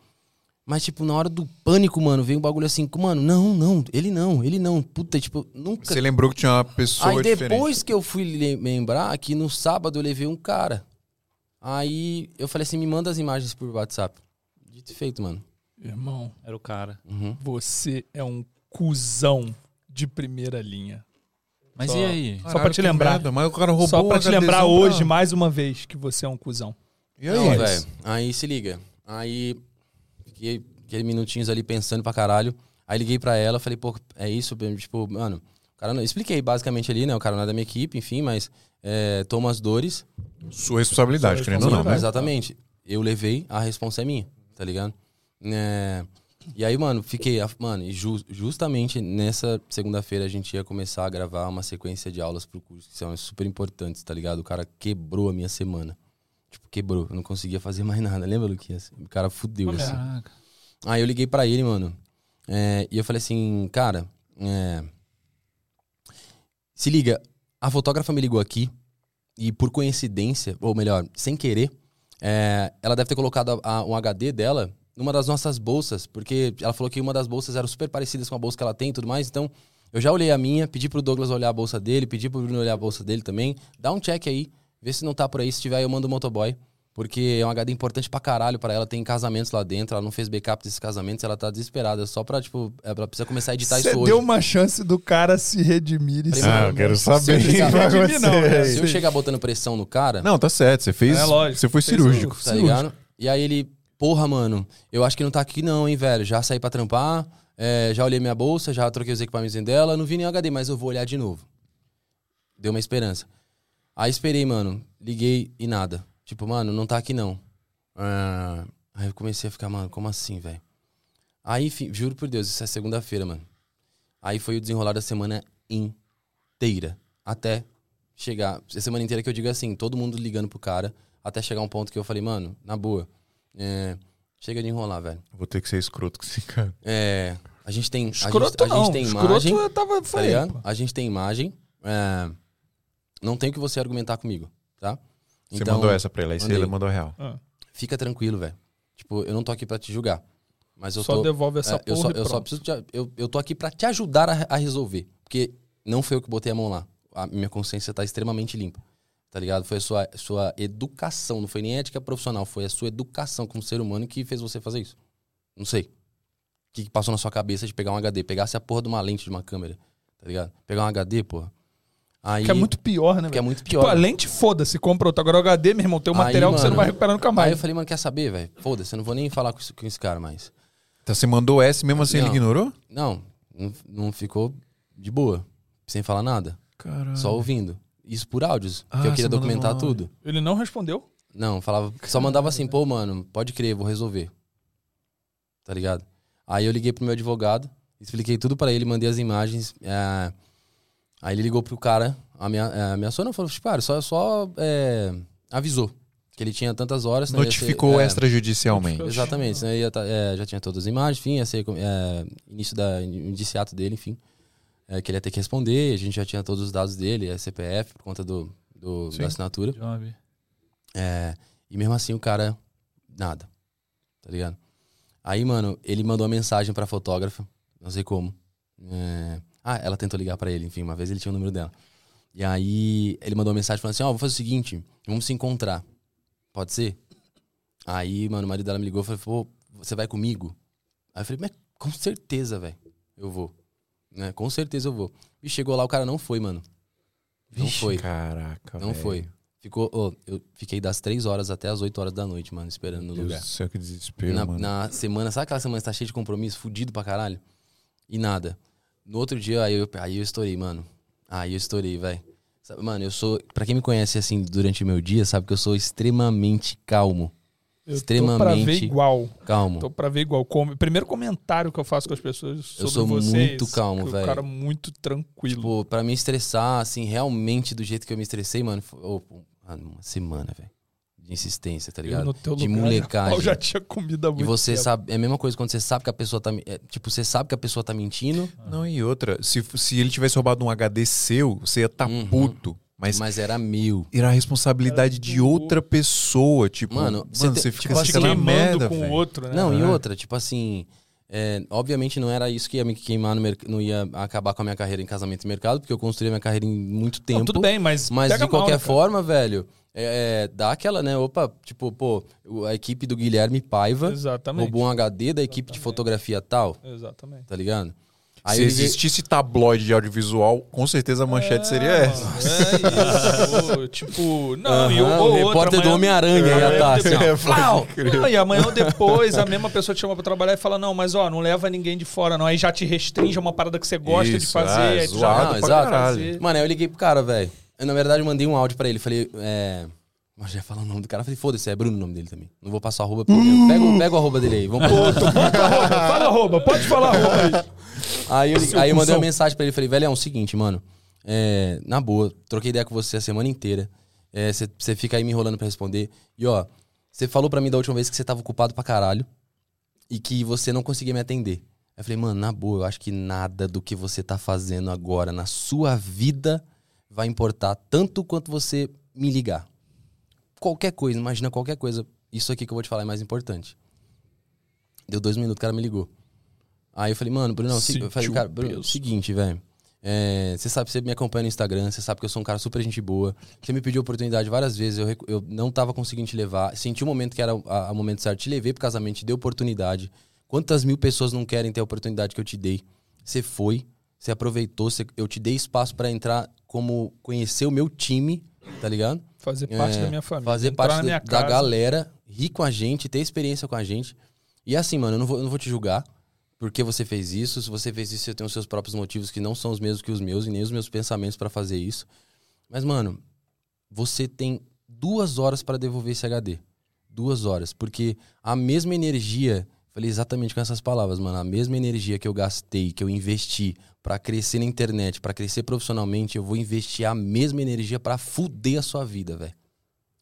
S3: Mas, tipo, na hora do pânico, mano, veio um bagulho assim, mano, não, não, ele não, ele não. Puta, tipo, nunca.
S1: Você lembrou que tinha uma pessoa
S3: Aí
S1: diferente.
S3: depois que eu fui le- lembrar que no sábado eu levei um cara. Aí eu falei assim, me manda as imagens por WhatsApp. Dito e feito, mano.
S2: Irmão,
S4: Era o cara.
S3: Uhum.
S2: você é um cuzão de primeira linha.
S4: Mas
S2: Só-
S4: e aí?
S2: Só pra te lembrar.
S1: merda, mas o cara roubou
S2: Só pra te lembrar hoje,
S1: pra-
S2: mais uma vez, que você é um cuzão.
S1: E aí?
S3: Velho. Aí se liga. Aí fiquei aqueles minutinhos ali pensando pra caralho. Aí liguei pra ela, falei, pô, é isso, tipo, mano. O cara não... Expliquei basicamente ali, né? O cara não é da minha equipe, enfim, mas é, toma as dores.
S1: Sua responsabilidade,
S2: Sua
S1: querendo ou não, né?
S3: Exatamente. Eu levei, a responsa é minha, tá ligado? É, E aí, mano, fiquei. Mano, e ju- justamente nessa segunda-feira a gente ia começar a gravar uma sequência de aulas pro curso, que são super importantes, tá ligado? O cara quebrou a minha semana. Tipo, quebrou. Eu não conseguia fazer mais (laughs) nada. Lembra, Luquinhas? O cara fudeu, assim.
S4: Caraca.
S3: Aí eu liguei pra ele, mano. é, e eu falei assim, cara, é, se liga, a fotógrafa me ligou aqui e por coincidência, ou melhor, sem querer, é, ela deve ter colocado a- a- um HD dela numa das nossas bolsas, porque ela falou que uma das bolsas era super parecida com a bolsa que ela tem e tudo mais, então eu já olhei a minha, pedi pro Douglas olhar a bolsa dele, pedi pro Bruno olhar a bolsa dele também, dá um check aí, vê se não tá por aí, se tiver eu mando o motoboy. Porque é um HD importante pra caralho pra ela. Tem casamentos lá dentro. Ela não fez backup desses casamentos. Ela tá desesperada. Só pra, tipo, ela precisa começar a editar
S2: Você
S3: isso hoje.
S2: deu uma chance do cara se redimir. e se-
S1: Ah, eu quero saber o que
S3: chegar-
S1: vai
S2: redimir, não, né?
S3: Se eu chegar botando pressão no cara,
S1: Não, tá certo. Você fez.
S2: É, lógico.
S1: Você foi
S2: Fez
S1: cirúrgico.
S3: tá ligado? E aí ele, porra, mano, eu acho que não tá aqui não, hein, velho. Já saí pra trampar, é, já olhei minha bolsa, já troquei os equipamentos dela, não vi nenhum HD, mas eu vou olhar de novo. Deu uma esperança. Aí esperei, mano. Liguei e nada. Tipo, mano, não tá aqui não. Ah, aí eu comecei a ficar, mano, como assim, velho? Aí, enfim, juro por Deus, isso é segunda-feira, mano. Aí foi o desenrolar da semana inteira. Até chegar. A semana inteira que eu digo assim, todo mundo ligando pro cara. Até chegar um ponto que eu falei, mano, na boa. é, chega de enrolar, velho.
S1: Vou ter que ser escroto com esse cara.
S3: É, a gente tem.
S2: Escroto
S3: a gente, a gente
S2: não.
S3: tem
S2: Escroto
S3: imagem.
S2: eu tava...
S3: Tá. A gente tem imagem. é, não tem o que você argumentar comigo, tá?
S1: Você mandou essa pra ela, aí você
S3: mandei.
S1: mandou a real.
S3: Fica tranquilo, velho. Tipo, eu não tô aqui pra te julgar. Mas eu
S2: Só
S3: tô.
S2: devolve essa
S3: é,
S2: porra
S3: eu só,
S2: e
S3: eu só preciso. te- eu, eu tô aqui pra te ajudar a, a resolver. Porque não foi eu que botei a mão lá. A minha consciência tá extremamente limpa. Tá ligado? Foi a sua, sua educação. Não foi nem ética profissional. Foi a sua educação como ser humano que fez você fazer isso. Não sei. O que, que passou na sua cabeça de pegar um HD? Pegasse a porra de uma lente de uma câmera. Tá ligado? Pegar um HD, porra. Aí,
S2: Que é muito pior, né,
S3: que é muito
S2: Tipo,
S3: pior.
S2: a lente, foda-se, compra outro. Agora o HD, meu irmão, tem um
S3: Aí,
S2: material que você
S3: mano,
S2: não vai recuperar nunca
S3: Aí
S2: mais.
S3: eu falei, mano, quer saber, velho? Foda-se, eu não vou nem falar com, esse- com esse cara mais.
S1: Então você mandou e mesmo assim ele
S3: Não.
S1: ignorou?
S3: Não, não, não ficou de boa, sem falar nada,
S1: Caralho.
S3: só ouvindo. Isso por áudios,
S1: Ah,
S3: que eu queria documentar tudo.
S2: Ele não respondeu.
S3: Não, falava, só mandava assim, pô, mano, pode crer, vou resolver. Tá ligado? Aí eu liguei pro meu advogado, expliquei tudo pra ele, mandei as imagens. é, Aí ele ligou pro cara, amea- é, ameaçou, não, falou, tipo, cara, só, só é, avisou que ele tinha tantas horas. né, ia ser-
S1: Notificou
S3: é,
S1: extrajudicialmente.
S3: Exatamente, né, ia tá- é, já tinha todas as imagens, enfim, ia ser é, início da indiciato dele, enfim. é, que ele ia ter que responder, a gente já tinha todos os dados dele, é CPF, por conta do, do-
S1: Sim.
S3: da assinatura.
S4: Job.
S3: É, e mesmo assim o cara, nada. Tá ligado? Aí, mano, ele mandou uma mensagem pra fotógrafa, não sei como. É, ah, ela tentou ligar pra ele, enfim, uma vez ele tinha o número dela. E aí ele mandou uma mensagem falando assim: Ó, vou fazer o seguinte, vamos se encontrar. Pode ser? Aí, mano, o marido dela me ligou e falou: pô, você vai comigo? Aí eu falei: mas com certeza, velho, eu vou. Né? Com certeza eu vou. E chegou lá, o cara não foi, mano. Não
S1: Vixe,
S3: foi.
S1: Caraca,
S3: Não
S1: velho.
S3: foi. Ficou, ô, eu fiquei das 3 horas até as 8 horas da noite, mano, esperando no
S1: Deus
S3: lugar.
S1: do céu, que desespero,
S3: Na,
S1: mano.
S3: na semana, sabe aquela semana que tá cheia de compromisso, fudido pra caralho? E nada. No outro dia, aí eu, aí eu estourei, mano. Aí eu estourei, velho. Mano, eu sou. Pra quem me conhece assim durante o meu dia, sabe que eu sou extremamente calmo.
S2: Eu Tô pra ver
S3: Extremamente
S2: igual.
S3: Calmo.
S2: Tô pra ver igual. Com- Primeiro comentário que eu faço com as pessoas sobre
S3: sou
S2: você é
S3: muito calmo, velho.
S2: O cara muito tranquilo.
S3: Tipo, pra me estressar, assim, realmente do jeito que eu me estressei, mano, foi, mano, uma semana, velho. De insistência, tá
S2: eu
S3: ligado?
S2: no teu
S3: de
S2: lugar,
S3: molecagem.
S2: Eu já tinha comido há muito
S3: E você
S2: tempo.
S3: sabe, é a mesma coisa quando você sabe que a pessoa tá. é, tipo, você sabe que a pessoa tá mentindo,
S1: Não, e outra, se, se ele tivesse roubado um HD seu, você ia estar
S3: Uhum.
S1: puto. Mas,
S3: mas era mil.
S1: era a responsabilidade de outra pessoa. Tipo,
S3: Mano,
S1: mano,
S3: você
S1: você,
S3: te-
S1: fica
S3: tipo assim,
S1: merda,
S2: com o outro, né?
S3: Não, e
S1: É.
S3: outra, tipo assim. é, obviamente não era isso que ia me queimar no mercado, não ia acabar com a minha carreira em casamento e mercado, porque eu construí a minha carreira em muito tempo.
S2: Não, tudo bem, mas.
S3: Mas
S2: pega
S3: de
S2: mal,
S3: qualquer
S2: né,
S3: forma, velho, é, é, dá aquela, né? Opa, tipo, pô, a equipe do Guilherme Paiva
S2: Exatamente.
S3: roubou um HD da equipe de fotografia tal,
S2: Exatamente.
S3: tá ligado? Aí
S1: Se
S3: liguei-
S1: existisse tabloide de audiovisual, com certeza a manchete seria essa.
S2: É isso. tipo, não, e ou
S3: o
S2: outra,
S3: repórter do Homem-Aranha ia
S2: Amanhã
S3: tá assim! (laughs)
S2: Não, e amanhã ou depois a mesma pessoa te chama pra trabalhar e fala: Não, mas ó, não leva ninguém de fora, não. Aí já te restringe a uma parada que você gosta de
S1: Isso,
S2: fazer.
S1: ah,
S2: aí
S1: zoado
S2: não
S3: pra
S2: pode
S1: caralho.
S2: fazer.
S3: Mano, aí eu liguei pro cara, velho. Eu, na verdade, mandei um áudio pra ele. Falei, é. Mas já ia falar o nome do cara. Falei, foda-se, é Bruno o nome dele também. Não vou passar o arroba pro pega, o- pega o arroba dele aí. Vamos pôr.
S2: Fala arroba, pode falar arroba aí.
S3: Aí eu,
S2: Seu
S3: aí eu mandei uma mensagem pra ele. Falei, velho, é o seguinte, mano. É, na boa, troquei ideia com você a semana inteira. Você fica aí me enrolando pra responder. E ó, você falou pra mim da última vez que você tava ocupado pra caralho. E que você não conseguia me atender. Aí eu falei, mano, na boa, eu acho que nada do que você tá fazendo agora na sua vida vai importar tanto quanto você me ligar. Qualquer coisa, imagina qualquer coisa. Isso aqui que eu vou te falar é mais importante. Deu dois minutos, o cara me ligou. Aí eu falei, mano, Bruno, eu
S2: Sentiu
S3: falei, cara, Bruno, seguinte, velho. É, Você sabe, você me acompanha no Instagram, você sabe que eu sou um cara super gente boa. Você me pediu oportunidade várias vezes, eu, eu não tava conseguindo te levar. Senti o momento que era o momento certo, te levei pro casamento, te dei oportunidade. Quantas mil pessoas não querem ter a oportunidade que eu te dei? Você foi, você aproveitou, você- eu te dei espaço pra entrar como conhecer o meu time, tá ligado?
S2: Fazer parte
S3: É,
S2: da minha família.
S3: Fazer parte da, da galera, rir com a gente, ter experiência com a gente. E assim, mano, eu não vou, eu não vou te julgar porque você fez isso. Se você fez isso, você tem os seus próprios motivos que não são os mesmos que os meus e nem os meus pensamentos pra fazer isso. Mas, mano, você tem duas horas pra devolver esse HD. Duas horas. Porque a mesma energia, falei exatamente com essas palavras, mano, a mesma energia que eu gastei, que eu investi pra crescer na internet, pra crescer profissionalmente, eu vou investir a mesma energia pra fuder a sua vida, velho.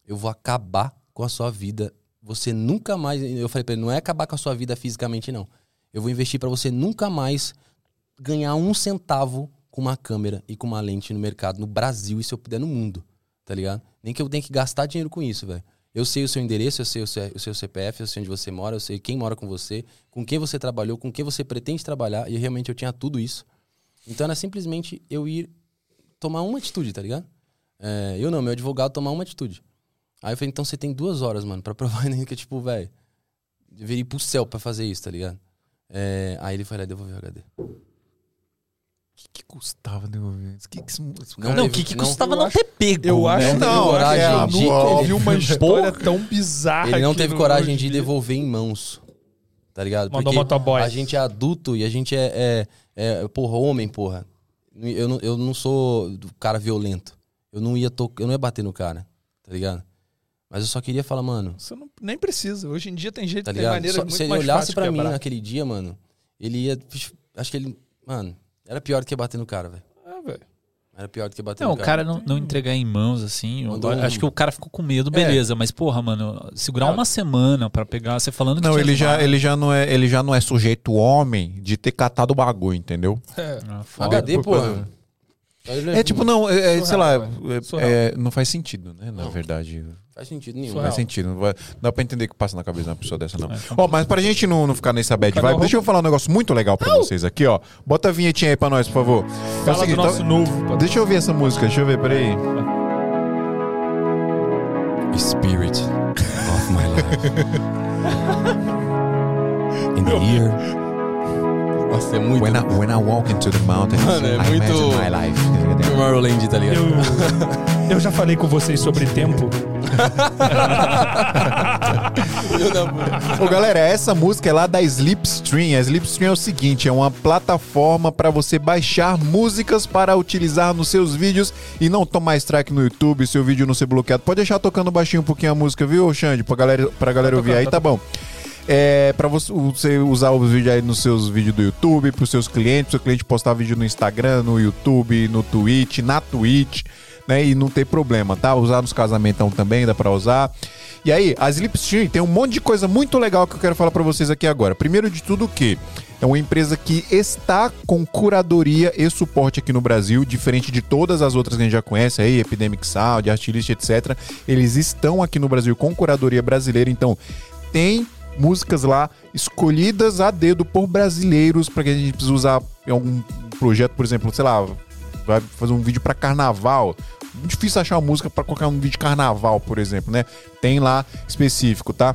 S3: Eu vou acabar com a sua vida. Você nunca mais. Eu falei pra ele, não é acabar com a sua vida fisicamente, não. Eu vou investir pra você nunca mais ganhar um centavo com uma câmera e com uma lente no mercado, no Brasil e se eu puder no mundo, tá ligado? Nem que eu tenha que gastar dinheiro com isso, velho. Eu sei o seu endereço, eu sei o seu, CPF, eu sei onde você mora, eu sei quem mora com você, com quem você trabalhou, com quem você pretende trabalhar, e realmente eu tinha tudo isso. Então era simplesmente eu ir tomar uma atitude, tá ligado? É, eu não, meu advogado tomar uma atitude. Aí eu falei, então você tem duas horas, mano, pra (laughs) provar ainda que, tipo, velho, deveria ir pro céu pra fazer isso, tá ligado? É, aí ele foi lá e devolveu o HD.
S1: O que, que custava devolver? O que, que
S3: Não,
S4: Não, o que, que
S3: não-
S4: custava não
S2: acho-
S4: ter pego?
S2: Eu
S4: né?
S2: acho
S3: Não coragem
S2: acho que eu
S3: de-
S2: ouvi
S3: ele-
S2: uma (laughs) história tão bizarra.
S3: Ele não teve coragem de devolver em mãos. Tá ligado?
S2: Mandou
S3: Porque
S2: motoboy.
S3: A gente é adulto e a gente é, é, é, porra, homem, porra. Eu não, eu não sou do cara violento. Eu não ia to... eu não ia bater no cara, tá ligado? Mas eu só queria falar, mano,
S2: Você não, nem precisa. Hoje em dia tem jeito,
S3: tá
S2: tem
S3: ligado?
S2: maneiras
S3: Só-
S2: muito
S3: se ele
S2: mais
S3: olhasse pra mim naquele dia, mano, ele ia. Acho que ele. Mano, era pior do que bater no cara, velho.
S2: É, velho.
S3: Era pior do que bater
S4: Não,
S3: no
S4: o cara não, não entregar em mãos, assim. eu
S3: um-
S4: acho que o cara ficou com medo, beleza. Mas, porra, mano, segurar
S2: Não.
S4: uma semana pra pegar. Você falando que
S1: Não,
S4: tinha
S1: ele já, ele, já não é, ele já não é sujeito homem de ter catado o bagulho, entendeu?
S2: É.
S4: Ah.
S3: HD,
S1: Por-
S3: porra.
S1: É tipo, não, é, é, sei lá, é- é, não faz sentido, né? Na verdade.
S3: Faz sentido nenhum.
S1: Não
S2: Surreal.
S1: faz sentido. Não, vai, não dá pra entender o que passa na cabeça de uma pessoa dessa, não.
S4: É,
S1: Ó, mas pra gente não, não ficar nessa bad vibe, deixa eu falar um negócio muito legal pra vocês aqui, ó. Bota a vinhetinha aí pra nós, por favor. É o
S2: Fala
S1: seguinte,
S2: do nosso
S1: tá-
S2: novo.
S1: Deixa eu ouvir essa música, deixa eu ver, peraí. (laughs)
S3: Spirit of my life. In the year. Nossa, é muito.
S1: When I, when I walk into the mountains,
S3: Mano, é
S1: I
S3: muito-
S1: imagine my life.
S3: Tomorrowland, tá ligado?
S2: Eu, eu já falei com vocês sobre tempo.
S1: Ô, galera, essa música é lá da Slipstream. A Slipstream é o seguinte, é uma plataforma para você baixar músicas para utilizar nos seus vídeos e não tomar strike no YouTube, seu vídeo não ser bloqueado. Pode deixar tocando baixinho um pouquinho a música, viu, Xande? Pra galera, pra galera ouvir aí, tá bom. É, para você, usar os vídeos aí nos seus vídeos do YouTube, pros seus clientes, pro seu cliente postar vídeo no Instagram, no YouTube, no Twitch, na Twitch, né? E não ter problema, tá? Usar nos casamentos também dá pra usar. E aí, a Slipstream tem um monte de coisa muito legal que eu quero falar pra vocês aqui agora. Primeiro de tudo que é uma empresa que está com curadoria e suporte aqui no Brasil, diferente de todas as outras que a gente já conhece aí, Epidemic Sound, Artlist, etc. Eles estão aqui no Brasil com curadoria brasileira, então tem músicas lá escolhidas a dedo por brasileiros para que a gente precisa usar em algum projeto, por exemplo, sei lá, vai fazer um vídeo para carnaval. Difícil achar uma música para colocar um vídeo de carnaval, por exemplo, né? Tem lá específico, tá?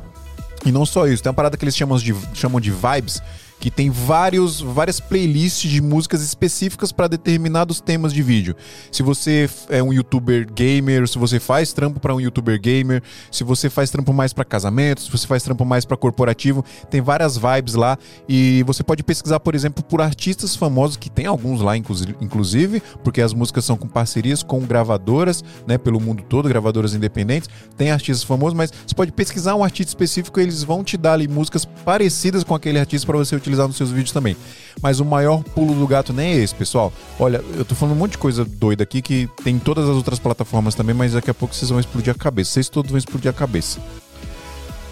S1: E não só isso, tem uma parada que eles chamam de, chamam de vibes, que tem vários, várias playlists de músicas específicas para determinados temas de vídeo. Se você é um youtuber gamer, se você faz trampo para um youtuber gamer, se você faz trampo mais para casamento, se você faz trampo mais para corporativo, tem várias vibes lá e você pode pesquisar, por exemplo, por artistas famosos que tem alguns lá inclusi- inclusive, porque as músicas são com parcerias com gravadoras, né, pelo mundo todo, gravadoras independentes. Tem artistas famosos, mas você pode pesquisar um artista específico, e eles vão te dar ali músicas parecidas com aquele artista para você utilizar nos seus vídeos também. Mas o maior pulo do gato nem é esse, pessoal. Olha, eu tô falando um monte de coisa doida aqui que tem em todas as outras plataformas também, mas daqui a pouco vocês vão explodir a cabeça. Vocês todos vão explodir a cabeça.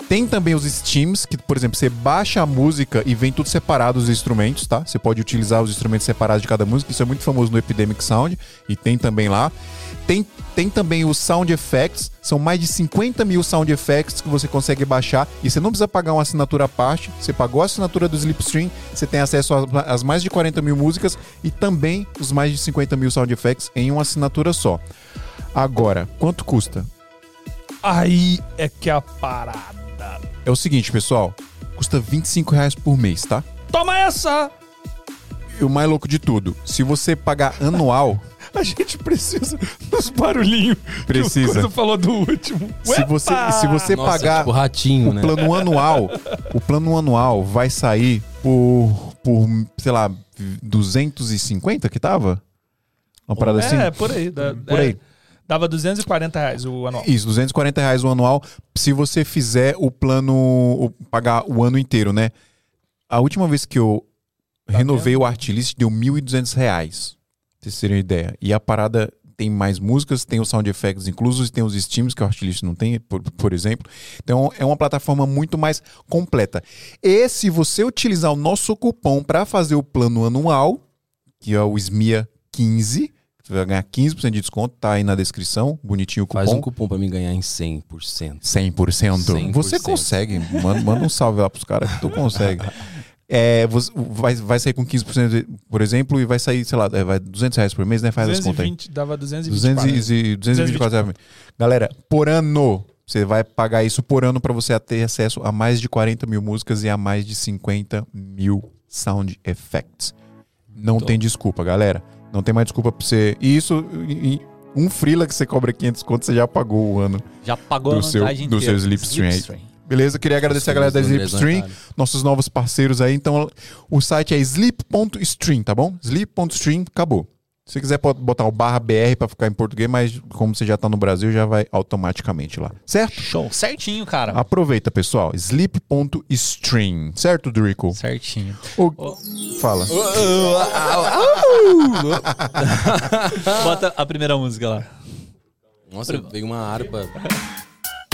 S1: Tem também os Steams, que, por exemplo, você baixa a música e vem tudo separado os instrumentos, tá? Você pode utilizar os instrumentos separados de cada música. Isso é muito famoso no Epidemic Sound e tem também lá. Tem, tem também os Sound Effects, são mais de 50 mil Sound Effects que você consegue baixar e você não precisa pagar uma assinatura à parte. Você pagou a assinatura do Slipstream, você tem acesso às, mais de 40 mil músicas e também os mais de 50 mil Sound Effects em uma assinatura só. Agora, quanto custa?
S2: Aí é que é a parada.
S1: É o seguinte, pessoal. Custa 25 reais por mês, tá?
S2: Toma essa!
S1: E o mais louco de tudo, se você pagar anual,
S2: A gente precisa dos barulhinhos.
S1: Precisa.
S2: Que o Coisa falou do último.
S1: se você,
S2: Uepa!
S1: se você
S3: Nossa,
S1: pagar
S3: tipo ratinho,
S1: o
S3: né?
S1: plano anual, o plano anual vai sair por, por sei lá, 250 que tava? Uma parada assim?
S2: É, por aí. dá-
S1: Por
S2: é,
S1: aí.
S2: Dava 240 reais o anual.
S1: Isso, 240 reais o anual, se você fizer o plano, o- pagar o ano inteiro, né? A última vez que eu
S2: Tá
S1: renovei o Artlist deu 1.200 reais, vocês terem ideia. E a parada tem mais músicas, tem os sound effects inclusos, tem os streams que o Artlist não tem, por, por exemplo. Então é uma plataforma muito mais completa. E se você utilizar o nosso cupom para fazer o plano anual, que é o SMIA 15, você vai ganhar 15% de desconto, tá aí na descrição, bonitinho o cupom.
S3: Faz um cupom pra mim ganhar em 100%.
S1: 100%.
S3: 100%.
S1: Você consegue. Manda, manda um salve lá pros caras que tu consegue. (laughs) É, vai, vai sair com 15%, por exemplo, e vai sair, sei lá, é, vai 200 reais por mês, né? Faz as contas aí.
S2: 220, dava 224.
S1: 200 e, 224 reais. Galera, por ano, você vai pagar isso por ano para você ter acesso a mais de 40 mil músicas e a mais de 50 mil sound effects. Não tem desculpa, galera. Não tem mais desculpa pra você. E isso, e- um freela que você cobra 500 conto, você já pagou o ano.
S4: Já pagou
S1: Do
S4: a
S1: seu- do seu Slipstream aí. Beleza? Queria agradecer a galera da Slipstream, nossos novos parceiros aí. Então, o site é sleep.stream, tá bom? Sleep.stream, acabou. Se quiser pode botar o barra BR pra ficar em português, mas como você já tá no Brasil, já vai automaticamente lá. Certo?
S4: Show. Certinho, cara.
S1: Aproveita, pessoal. Sleep.stream. Certo, Drico?
S4: Certinho.
S1: O- Fala. (laughs)
S4: Bota a primeira música lá.
S3: Nossa, veio uma harpa.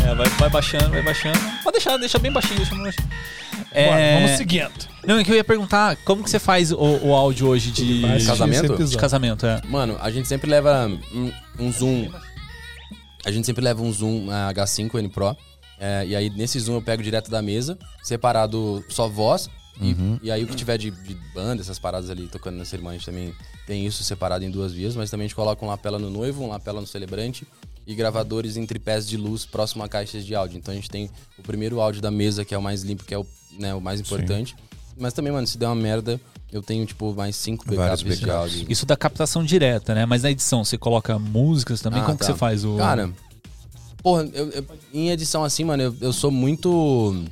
S4: É, vai, vai baixando, vai baixando. Pode deixar, deixa bem baixinho, deixa bem baixinho. É...
S2: Bora, vamos seguindo.
S4: Não, é que eu ia perguntar, como que você faz o, o áudio hoje de,
S2: assistir
S3: Casamento? De
S4: de casamento? É.
S3: Mano, a gente sempre leva um, um zoom. A gente sempre leva um zoom ah, H5N Pro. é, e aí nesse zoom eu pego direto da mesa, separado só voz. E, e aí o que tiver de, de banda, essas paradas ali tocando na cerimônia, a gente também tem isso separado em duas vias. Mas também a gente coloca um lapela no noivo, um lapela no celebrante. E gravadores em tripés de luz próximo a caixas de áudio. Então a gente tem o primeiro áudio da mesa, que é o mais limpo, que é o, né, o mais importante. Mas também, mano, se der uma merda, eu tenho, tipo, mais cinco backups de áudio.
S4: Isso da captação direta, né? Mas na edição, você coloca músicas também?
S3: Ah,
S4: como que
S3: tá.
S4: você faz o.
S3: Cara, porra, eu, eu- em edição assim, mano, eu, eu sou muito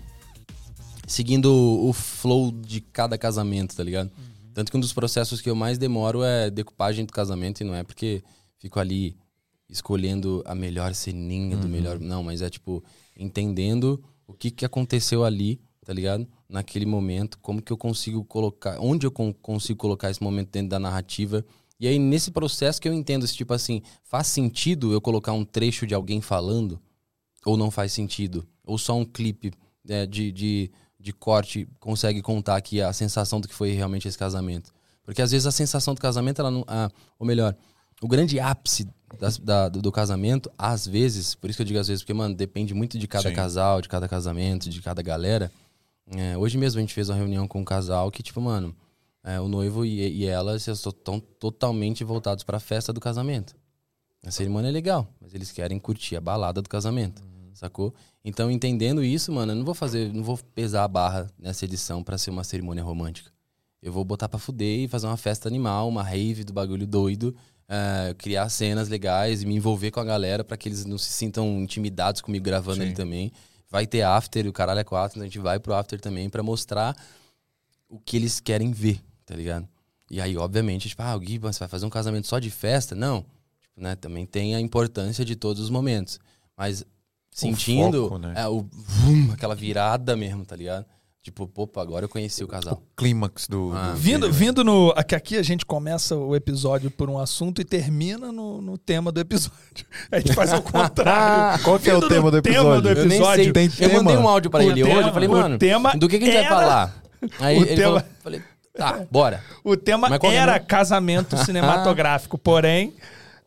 S3: seguindo o flow de cada casamento, tá ligado? Tanto que um dos processos que eu mais demoro é decupagem do casamento, e não é porque fico ali escolhendo a melhor ceninha do melhor. Não, mas é tipo, entendendo o que, que aconteceu ali, tá ligado? Naquele momento, como que eu consigo colocar, onde eu con- consigo colocar esse momento dentro da narrativa. E aí, nesse processo que eu entendo, se tipo assim, faz sentido eu colocar um trecho de alguém falando? Ou não faz sentido? Ou só um clipe é, de, de, de corte consegue contar aqui a sensação do que foi realmente esse casamento? Porque às vezes a sensação do casamento, ela não. Ah, ou melhor, o grande ápice das- da- do, do casamento, às vezes, por isso que eu digo às vezes, porque, mano, depende muito de cada
S1: Sim.
S3: casal, de cada casamento, de cada galera. É, hoje mesmo a gente fez uma reunião com um casal que, tipo, mano, é, o noivo e, e ela estão totalmente voltados pra festa do casamento. A cerimônia é legal, mas eles querem curtir a balada do casamento, sacou? Então, entendendo isso, mano, eu não vou fazer, não vou pesar a barra nessa edição pra ser uma cerimônia romântica. Eu vou botar pra fuder e fazer uma festa animal, uma rave do bagulho doido, é, criar cenas legais e me envolver com a galera pra que eles não se sintam intimidados comigo gravando
S1: Sim.
S3: ali também. Vai ter after, o caralho é quatro, então a gente vai pro after também pra mostrar o que eles querem ver, tá ligado? E aí, obviamente, tipo, ah, o Gui, você vai fazer um casamento só de festa? Não. Tipo, né, também tem a importância de todos os momentos. Mas sentindo
S1: foco, né?
S3: é, o vum, aquela virada mesmo, tá ligado? Tipo, opa, agora eu conheci o casal.
S1: Clímax do.
S3: Ah.
S1: do
S2: Vindo, vindo no. Aqui, aqui a gente começa o episódio por um assunto e termina no, no tema do episódio. (laughs) A gente faz ao contrário. (laughs)
S1: Qual que é o tema do
S2: tema
S1: episódio?
S2: do
S3: Eu nem
S2: episódio.
S3: sei.
S1: Tem
S3: eu mandei
S1: tema?
S3: um áudio pra
S2: O
S3: ele
S2: tema-
S3: hoje, eu falei,
S2: o
S3: mano,
S2: tema
S3: do que, que a gente
S2: era-
S3: vai falar? Aí
S2: O
S3: ele
S2: tema-
S3: falou, falei, tá, bora.
S2: O tema
S3: é
S2: era
S3: mesmo?
S2: casamento (laughs) cinematográfico. Porém,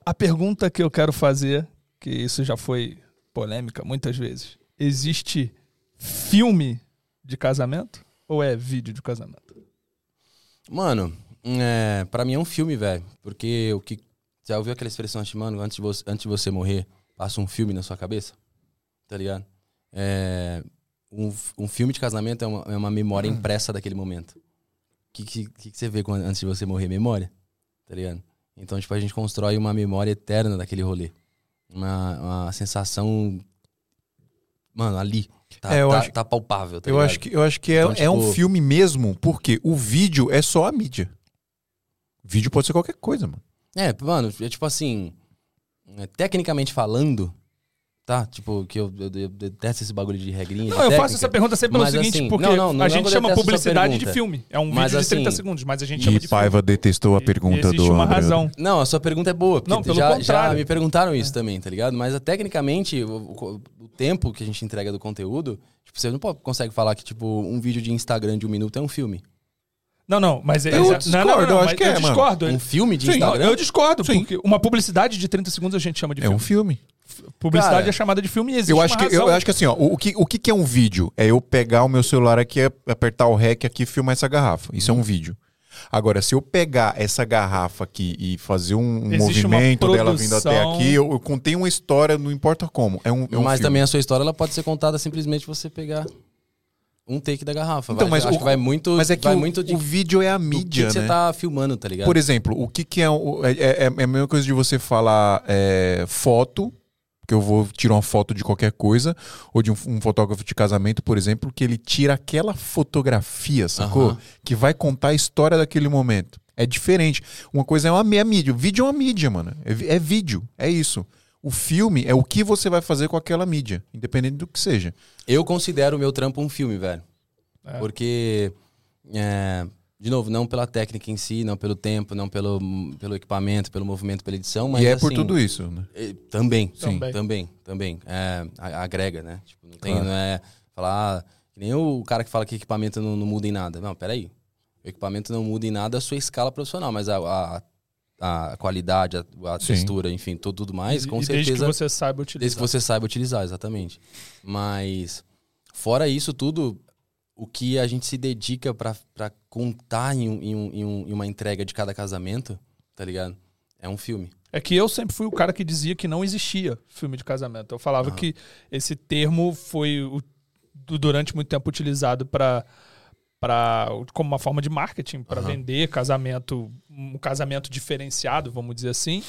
S2: a pergunta que eu quero fazer, que isso já foi polêmica muitas vezes: existe filme de casamento ou é vídeo de casamento?
S3: Mano, é, pra mim é um filme, velho. Porque o que. Já ouviu aquela expressão assim, mano, antes de, você, antes de você morrer, passa um filme na sua cabeça? Tá ligado? É, um, um filme de casamento é uma, é uma memória impressa daquele momento. O que, que, que que você vê quando, antes de você morrer? Memória. Tá ligado? Então, tipo, a gente constrói uma memória eterna daquele rolê. Uma, uma sensação. Mano, ali. Tá,
S1: É, eu
S3: tá,
S1: acho-
S3: tá palpável, tá
S1: Eu
S3: ligado?
S1: acho que, eu acho que é,
S3: Então,
S1: é um
S3: tipo-
S1: filme mesmo, porque o vídeo é só a mídia. Vídeo pode ser qualquer coisa, mano.
S3: É, mano, é tipo assim. é, tecnicamente falando, tá? Tipo, que eu, eu, eu detesto esse bagulho de regrinha.
S2: Não,
S3: de
S2: eu faço
S3: técnica,
S2: essa pergunta sempre pelo
S3: mas
S2: seguinte,
S3: assim,
S2: porque
S3: não, não, não
S2: a
S3: é
S2: gente chama publicidade de filme. É um
S3: Mas
S2: vídeo de 30
S3: assim-
S2: segundos, mas a gente chama
S1: E
S2: de
S1: Paiva detestou a
S2: filme.
S1: pergunta
S2: Existe
S1: do
S2: uma
S1: André.
S2: razão.
S3: Não, a sua pergunta é boa, porque
S2: Não, pelo
S3: já, já
S2: contrário.
S3: me perguntaram isso também, tá ligado? Mas ah, tecnicamente, o, o- o tempo que a gente entrega do conteúdo, tipo, você não pode, consegue falar que, tipo, um vídeo de Instagram de um minuto é um filme.
S2: Não, não, mas é.
S1: Eu
S2: exa-
S1: discordo,
S2: não, não, não,
S1: eu acho que é,
S2: eu
S1: mano.
S2: discordo.
S3: Um filme de
S2: Sim,
S3: Instagram?
S2: eu discordo,
S1: Sim.
S2: porque uma publicidade de 30 segundos a gente chama de
S1: É
S2: filme.
S1: um filme.
S2: Publicidade
S3: Cara,
S2: é chamada de filme e existe
S1: Eu acho,
S2: uma
S1: que, eu
S2: razão.
S1: acho que assim, ó, o, o que, o que que é um vídeo? É eu pegar o meu celular aqui, é apertar o REC aqui e filmar essa garrafa. Isso é um vídeo. Agora, se eu pegar essa garrafa aqui e fazer um,
S2: Existe
S1: movimento dela vindo até aqui, eu, eu contei uma história, não importa como. É um, é um
S3: mas
S1: filme.
S3: também a sua história ela pode ser contada simplesmente você pegar um take da garrafa.
S1: Então,
S3: vai,
S1: mas
S3: acho
S1: o-
S3: que vai muito,
S1: Mas é que
S3: vai
S1: o,
S3: muito de
S1: o vídeo é a mídia,
S3: que
S1: né?
S3: você tá filmando, tá ligado?
S1: Por exemplo, o que, que é, o- é, é- é a mesma coisa de você falar é, foto Porque eu vou tirar uma foto de qualquer coisa, ou de um, um fotógrafo de casamento, por exemplo, que ele tira aquela fotografia, sacou?
S3: Aham.
S1: Que vai contar a história daquele momento. É diferente. Uma coisa é uma meia mídia. O vídeo é uma mídia, mano. É, é vídeo. É isso. O filme é o que você vai fazer com aquela mídia, independente do que seja.
S3: Eu considero o meu trampo um filme, velho.
S2: É.
S3: Porque, é, de novo, não pela técnica em si, não pelo tempo, não pelo, pelo equipamento, pelo movimento, pela edição, mas
S1: e é por
S3: assim,
S1: tudo isso, né?
S3: Também,
S2: Sim.
S3: também, também, também. É, agrega, né? Tipo, não, tem,
S1: Claro.
S3: não é falar, ah, que nem o cara que fala que equipamento não, não muda em nada. Não, peraí. O equipamento não muda em nada a sua escala profissional, mas a, a, a qualidade, a, a textura, enfim, tudo, tudo mais,
S2: E-
S3: com
S2: e
S3: certeza.
S2: Desde que você saiba utilizar.
S3: Desde que você saiba utilizar, exatamente. Mas, fora isso tudo, o que a gente se dedica pra contar em, um- em um- em um- uma entrega de cada casamento, tá ligado? É um filme.
S2: É que eu sempre fui o cara que dizia que não existia filme de casamento. Eu falava que esse termo foi o- du- durante muito tempo utilizado para para como uma forma de marketing para
S3: Aham.
S2: vender casamento um casamento diferenciado vamos dizer assim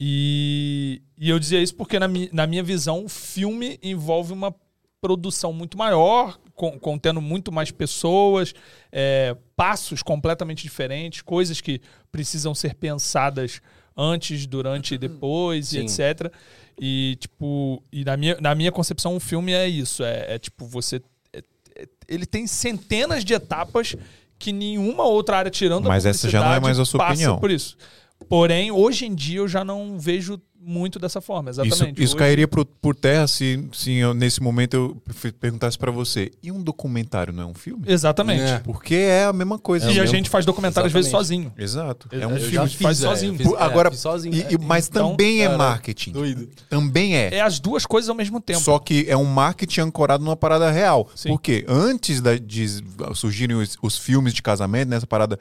S2: e, e eu dizia isso porque na, mi, na minha visão o filme envolve uma produção muito maior con- contendo muito mais pessoas é, passos completamente diferentes coisas que precisam ser pensadas antes durante e (clears throat) depois e etc. E tipo e na minha, na minha concepção um filme é isso é, é tipo você é- é- ele tem centenas de etapas que nenhuma outra área tirando a
S1: Mas essa já não é mais a sua
S2: passa
S1: opinião.
S2: por isso porém hoje em dia eu já não vejo muito dessa forma
S1: Isso,
S2: exatamente
S1: isso
S2: Hoje-
S1: cairia pro- por terra se, se eu, nesse momento eu perguntasse pra você: e um documentário não é um filme?
S2: exatamente
S3: É.
S1: Porque é a mesma coisa.
S3: É
S2: e
S3: o
S2: a
S3: mesmo.
S2: gente faz documentário às vezes
S3: Exatamente.
S2: sozinho
S1: Exato. É
S2: Eu
S1: um
S2: já
S1: filme.
S2: fiz, faz
S3: velho,
S2: sozinho.
S3: eu fiz-
S1: Por- agora-
S3: sozinho.
S1: E- e- mas
S2: Então,
S1: também é marketing.
S3: Doido.
S1: Também é.
S2: é as duas coisas ao mesmo tempo
S1: Só que é um marketing ancorado numa parada real.
S2: Sim.
S1: Porque antes da- de surgirem os, os filmes de casamento, nessa parada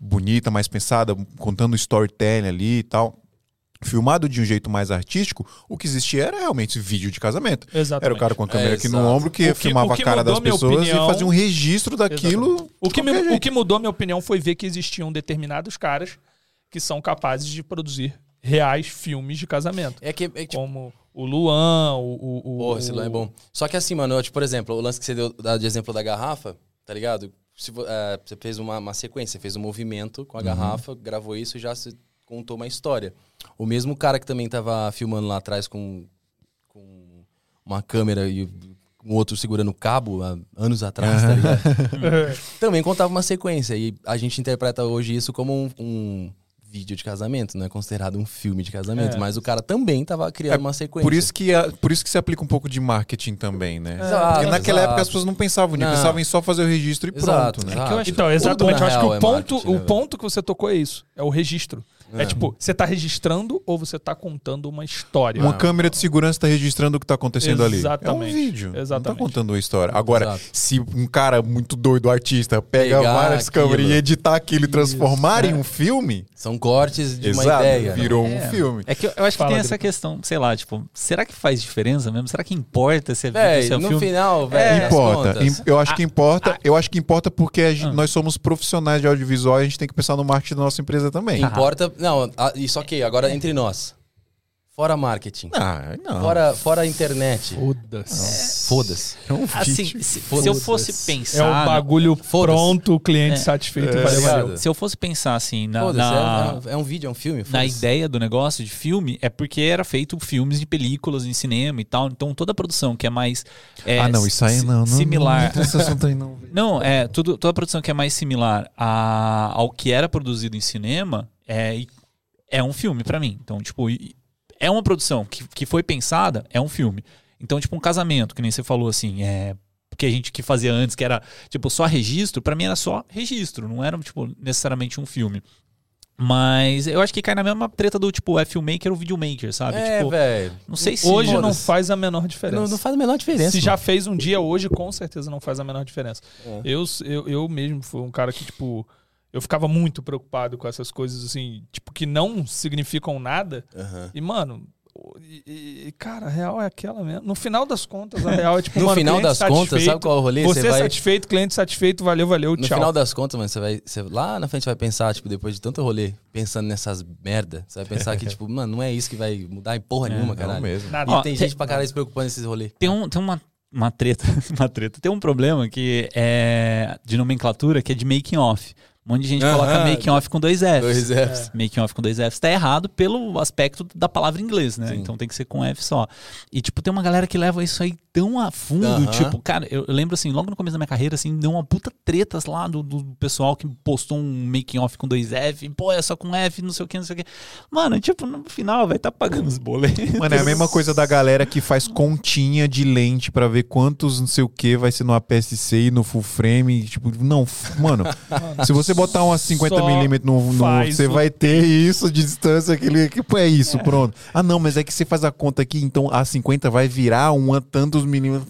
S1: bonita, mais pensada, contando storytelling ali e tal, filmado de um jeito mais artístico, o que existia era realmente vídeo de casamento.
S2: exatamente
S1: Era o cara com a câmera
S3: É,
S1: aqui no ombro que,
S2: que-
S1: filmava
S2: que
S1: a cara das pessoas
S2: opinião-
S1: e fazia um registro daquilo.
S2: O que, me- o que mudou minha opinião foi ver que existiam determinados caras que são capazes de produzir reais filmes de casamento.
S3: É que, é que, tipo,
S2: Como o Luan, o. o, o
S3: Porra, esse lá é bom. Só que assim, mano, eu, tipo, por exemplo, o lance que você deu de exemplo da garrafa, tá ligado? Se, é, você fez uma, uma sequência, fez um movimento com a garrafa, gravou isso e já se contou uma história. O mesmo cara que também tava filmando lá atrás com, com uma câmera e um outro segurando o cabo há anos atrás, tá ligado? (laughs) também contava uma sequência. E a gente interpreta hoje isso como um, um vídeo de casamento, não é considerado um filme de casamento.
S2: É.
S3: Mas o cara também tava criando uma sequência.
S1: Por isso, que a- por isso que se aplica um pouco de marketing também, né?
S3: Exato,
S1: Porque naquela
S3: exato.
S1: época as pessoas não pensavam nisso,
S3: Não.
S1: pensavam em só fazer o registro e
S3: Exato,
S1: pronto, né?
S3: exato.
S4: que eu acho
S2: Então, exatamente. Eu acho que o
S3: é
S2: ponto, o
S3: né,
S2: ponto que você tocou é isso. É o registro. É, tipo, você tá registrando ou você tá contando uma história.
S1: Uma câmera de segurança está registrando o que está acontecendo ali. É um
S2: Exatamente.
S1: vídeo. Não
S2: Exatamente.
S1: está contando uma história. Agora,
S3: Exato.
S1: se um cara muito doido, artista, pega
S3: Pegar
S1: várias
S3: aquilo.
S1: câmeras e editar aquilo e transformar
S2: É.
S1: em um filme,
S3: São cortes de uma
S1: exato,
S3: ideia.
S1: virou
S4: É.
S1: um filme.
S4: É que eu, eu acho que
S2: Fala,
S4: tem essa questão, sei lá, tipo, será que faz diferença mesmo? Será que importa se é,
S3: Véi,
S4: se é
S3: no
S4: filme?
S3: final,
S2: É,
S3: velho,
S1: Importa. Eu acho que importa. Eu acho que importa porque a gente-
S4: Ah.
S1: nós somos profissionais de audiovisual e a gente tem que pensar no marketing da nossa empresa também.
S3: importa... Não, a- isso ok, agora entre nós. Fora marketing.
S1: Ah, não.
S3: Fora, fora internet.
S2: Foda-se.
S3: Foda-se.
S1: É um
S4: Assim, se, se
S3: Foda-se.
S4: eu fosse
S2: É
S4: pensar.
S2: o bagulho
S3: Foda-se.
S2: pronto, o cliente
S4: É.
S2: satisfeito.
S1: É.
S4: Se eu fosse pensar assim na,
S3: Foda-se,
S4: na,
S3: é, é um vídeo, é um filme.
S4: na ideia do negócio de filme, é porque era feito filmes de películas em cinema e tal. Então toda a produção que é mais. é,
S1: ah, não, isso aí não. não
S4: Similar.
S1: Não, assunto aí, não. (laughs)
S4: Não, é, tudo, toda a produção que é mais similar a- ao que era produzido em cinema é, é um filme pra mim. Então, tipo, e- é uma produção que, que foi pensada, é um filme. Então, tipo, um casamento, que nem você falou assim, é. Que a gente que fazia antes, que era, tipo, só registro, pra mim era só registro, não era, tipo, necessariamente um filme. Mas eu acho que cai na mesma treta do, tipo, é filmmaker ou videomaker, sabe?
S3: É,
S4: tipo,
S3: velho.
S4: não sei se.
S2: Hoje não faz a menor diferença.
S3: Não, não faz a menor diferença.
S2: Se
S3: mano.
S2: já fez um dia, hoje com certeza não faz a menor diferença.
S3: É.
S2: Eu, eu, eu mesmo fui um cara que, tipo, eu ficava muito preocupado com essas coisas, assim, tipo, que não significam nada.
S3: Aham.
S2: E, mano, E, e, cara, a real é aquela mesmo. No final das contas, a real é tipo. (laughs)
S3: No
S2: mano,
S3: final das contas, sabe qual é o rolê?
S2: Você,
S3: Você vai-
S2: satisfeito, cliente satisfeito, valeu, valeu,
S3: No
S2: tchau.
S3: final das contas, mano, você vai. Você, lá na frente vai pensar, tipo, depois de tanto rolê, pensando nessas merda, você vai pensar que, (laughs) tipo, mano, não é isso que vai mudar em porra nenhuma,
S1: Não
S3: caralho.
S1: mesmo.
S2: Nada.
S3: E
S4: Ó,
S3: tem
S4: tem-
S3: gente pra caralho se preocupando nesses rolês.
S4: Tem, um, tem uma, uma treta, (laughs) uma treta. Tem um problema que é de nomenclatura que é de making off. Um monte de gente
S3: Aham.
S4: coloca making off com dois Fs.
S3: Dois Fs.
S4: Making off com dois Fs tá errado pelo aspecto da palavra em inglês, né?
S3: Sim.
S4: Então tem que ser com F só. E, tipo, tem uma galera que leva isso aí tão a fundo.
S3: Aham.
S4: Tipo, cara, eu, eu lembro assim, logo no começo da minha carreira, assim, deu uma puta tretas lá do, do pessoal que postou um making off com dois F. Pô, é só com F, não sei o que, não sei o que. Mano, tipo, no final, vai tá pagando os boletos.
S1: Mano, é a mesma coisa da galera que faz continha de lente pra ver quantos não sei o que vai ser no APS-C e no full frame. Tipo, não, mano, (laughs) se você botar umas 50
S2: Só
S1: milímetros no, no você
S2: o-
S1: vai ter isso de distância, aquele que pô, é isso, pronto. Ah, não, mas é que você faz a conta aqui, então a 50 vai virar uma tantos milímetros.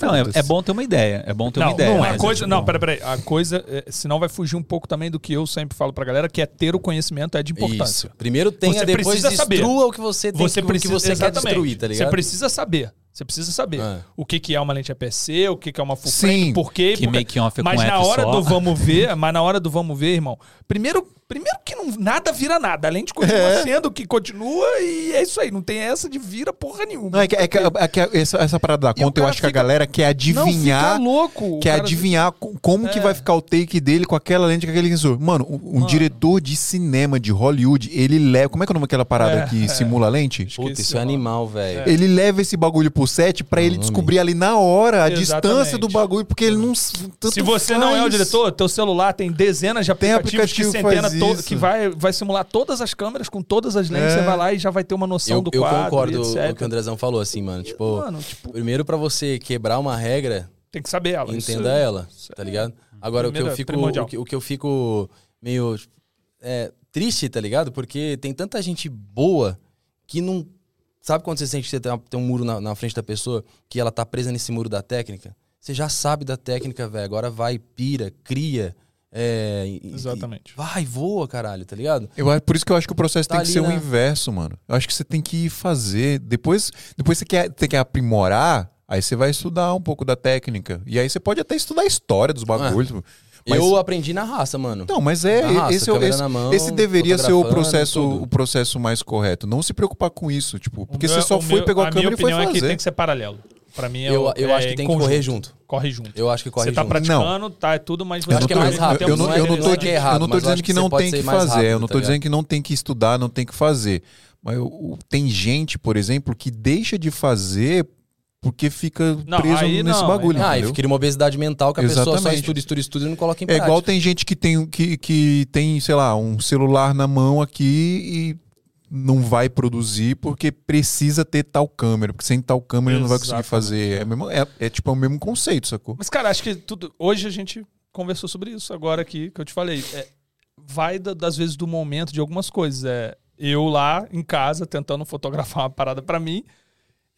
S4: Não, é, é bom ter uma ideia. É bom ter uma
S2: Não,
S4: ideia.
S2: não,
S4: mas
S2: a
S4: é
S2: coisa,
S4: tipo-
S2: não, peraí, peraí. A coisa, é, senão vai fugir um pouco também do que eu sempre falo pra galera, que é ter o conhecimento é de importância.
S3: Isso. Primeiro tenha,
S2: Você
S3: depois
S2: precisa saber.
S3: destrua o que você tem
S2: Você
S3: que,
S2: precisa,
S3: o que você quer
S2: exatamente.
S3: destruir, tá ligado?
S2: Você precisa saber. Você precisa saber
S3: É.
S2: o que, que é uma lente APS-C, o que, que é uma full
S1: Sim.
S2: frame, por quê.
S4: Que
S2: por-
S4: making off é com
S2: mas na hora
S4: só.
S2: do (laughs) vamos ver, mas na hora do vamos ver, irmão, primeiro, primeiro que não, nada vira nada. A lente continua
S1: É.
S2: sendo o que continua e é isso aí. Não tem essa de vira porra nenhuma.
S1: Não, é que, é que- é que essa, essa parada da conta, eu acho que a
S2: fica-
S1: galera quer
S2: Não,
S1: adivinhar.
S2: fica louco.
S1: Quer adivinhar co- como que
S2: É.
S1: vai ficar o take dele com aquela lente, com aquele sensor. Mano, um, um
S2: Mano.
S1: diretor de cinema de Hollywood, ele leva. Como é que é o nome daquela parada
S2: É,
S1: que
S2: é.
S1: simula a lente?
S3: Puta, isso é animal, velho.
S1: Ele leva esse bagulho pro set pra ele descobrir ali na hora a distância
S2: Exatamente.
S1: do bagulho, porque ele não.
S2: Se você não é o
S1: faz.
S2: diretor, teu celular tem dezenas de
S1: Tem
S2: aplicativos
S1: aplicativo
S2: que
S1: que faz
S2: centena to-
S1: isso.
S2: que vai, vai simular todas as câmeras com todas as lentes.
S1: É.
S2: Você vai lá e já vai ter uma noção
S3: Eu,
S2: do
S3: eu
S2: quadro.
S3: concordo
S2: e
S3: com o que o Andrezão falou, assim, mano. Tipo,
S2: Mano, tipo,
S3: primeiro pra você quebrar uma regra,
S2: tem que saber ela. Isso-
S3: entenda ela, tá ligado? Agora, o que, eu
S2: é
S3: fico, o, que, o que eu fico meio é, triste, tá ligado? Porque tem tanta gente boa que não. Sabe quando você sente que você tem, uma- tem um muro na, na frente da pessoa, que ela tá presa nesse muro da técnica? Você já sabe da técnica, velho. Agora vai, pira, cria. É, e- e-
S2: Exatamente.
S3: vai, voa, caralho, tá ligado?
S1: Eu, acho- por isso que eu acho que o processo
S3: Tá
S1: tem que ser o
S3: na-
S1: inverso, mano. Eu acho que você tem que ir fazer. Depois, depois você quer, você quer aprimorar, aí você vai estudar um pouco da técnica. E aí você pode até estudar a história dos bagulhos. Mas-
S3: Eu aprendi na raça, mano.
S1: Não, mas é.
S3: Na raça,
S1: esse, é esse,
S3: na mão,
S1: esse deveria ser o processo,
S3: tudo.
S1: o processo mais correto. Não se preocupar com isso, tipo, porque
S2: O
S1: você
S2: meu-
S1: só foi,
S2: meu-
S1: pegou a,
S2: a
S1: câmera
S2: minha
S1: e foi
S2: opinião é que
S1: fazer.
S2: tem que ser paralelo. Pra mim, é
S3: Eu- eu
S2: é
S3: acho que
S2: em
S3: tem que
S2: conjunto.
S3: correr junto.
S2: Corre junto.
S3: Eu acho que corre
S2: Você tá
S3: junto.
S2: praticando, tá, é tudo, mas
S1: Eu
S3: acho
S1: não
S3: que é mais rápido.
S1: Eu não,
S3: Não é-
S1: eu não
S3: não
S1: tô,
S3: é que é errado,
S1: eu não tô
S3: eu
S1: dizendo que
S3: que
S1: não
S3: você
S1: tem que fazer.
S3: rápido,
S1: eu não
S3: tá
S1: tô dizendo
S3: ligado?
S1: que não tem que estudar, não tem que fazer. Mas o- tem gente, por exemplo, que deixa de fazer porque fica
S2: Não,
S1: preso
S2: aí
S1: nesse
S2: não,
S1: bagulho.
S2: aí
S3: Ah, e cria uma obesidade mental que a pessoa só
S1: Exatamente.
S3: estuda, estuda, estuda e não coloca em
S1: É
S3: prática.
S1: igual tem gente que tem, que, que tem, sei lá, um celular na mão aqui e não vai produzir porque precisa ter tal câmera. Porque sem tal câmera ele não vai conseguir
S2: Exatamente.
S1: fazer. É, mesmo- é- é tipo é o mesmo conceito, sacou?
S2: Mas, cara, acho que tudo. Hoje a gente conversou sobre isso agora aqui, que eu te falei. É, vai da- das vezes do momento de algumas coisas. É eu lá em casa tentando fotografar uma parada pra mim.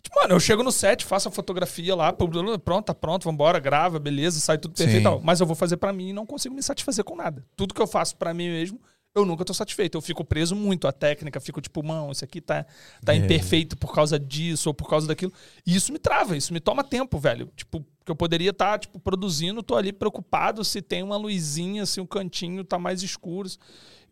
S2: Tipo, mano, eu chego no set, faço a fotografia lá, pronto, tá pronto, vambora, grava, beleza, sai tudo perfeito. Mas eu vou fazer pra mim e não consigo me satisfazer com nada. Tudo que eu faço pra mim mesmo, eu nunca tô satisfeito. Eu fico preso muito à técnica, fico tipo, mano, isso aqui tá, tá
S1: É.
S2: imperfeito por causa disso ou por causa daquilo. E isso me trava, isso me toma tempo, velho. Tipo, que eu poderia estar, tipo, produzindo, tô ali preocupado se tem uma luzinha, se um cantinho tá mais escuro.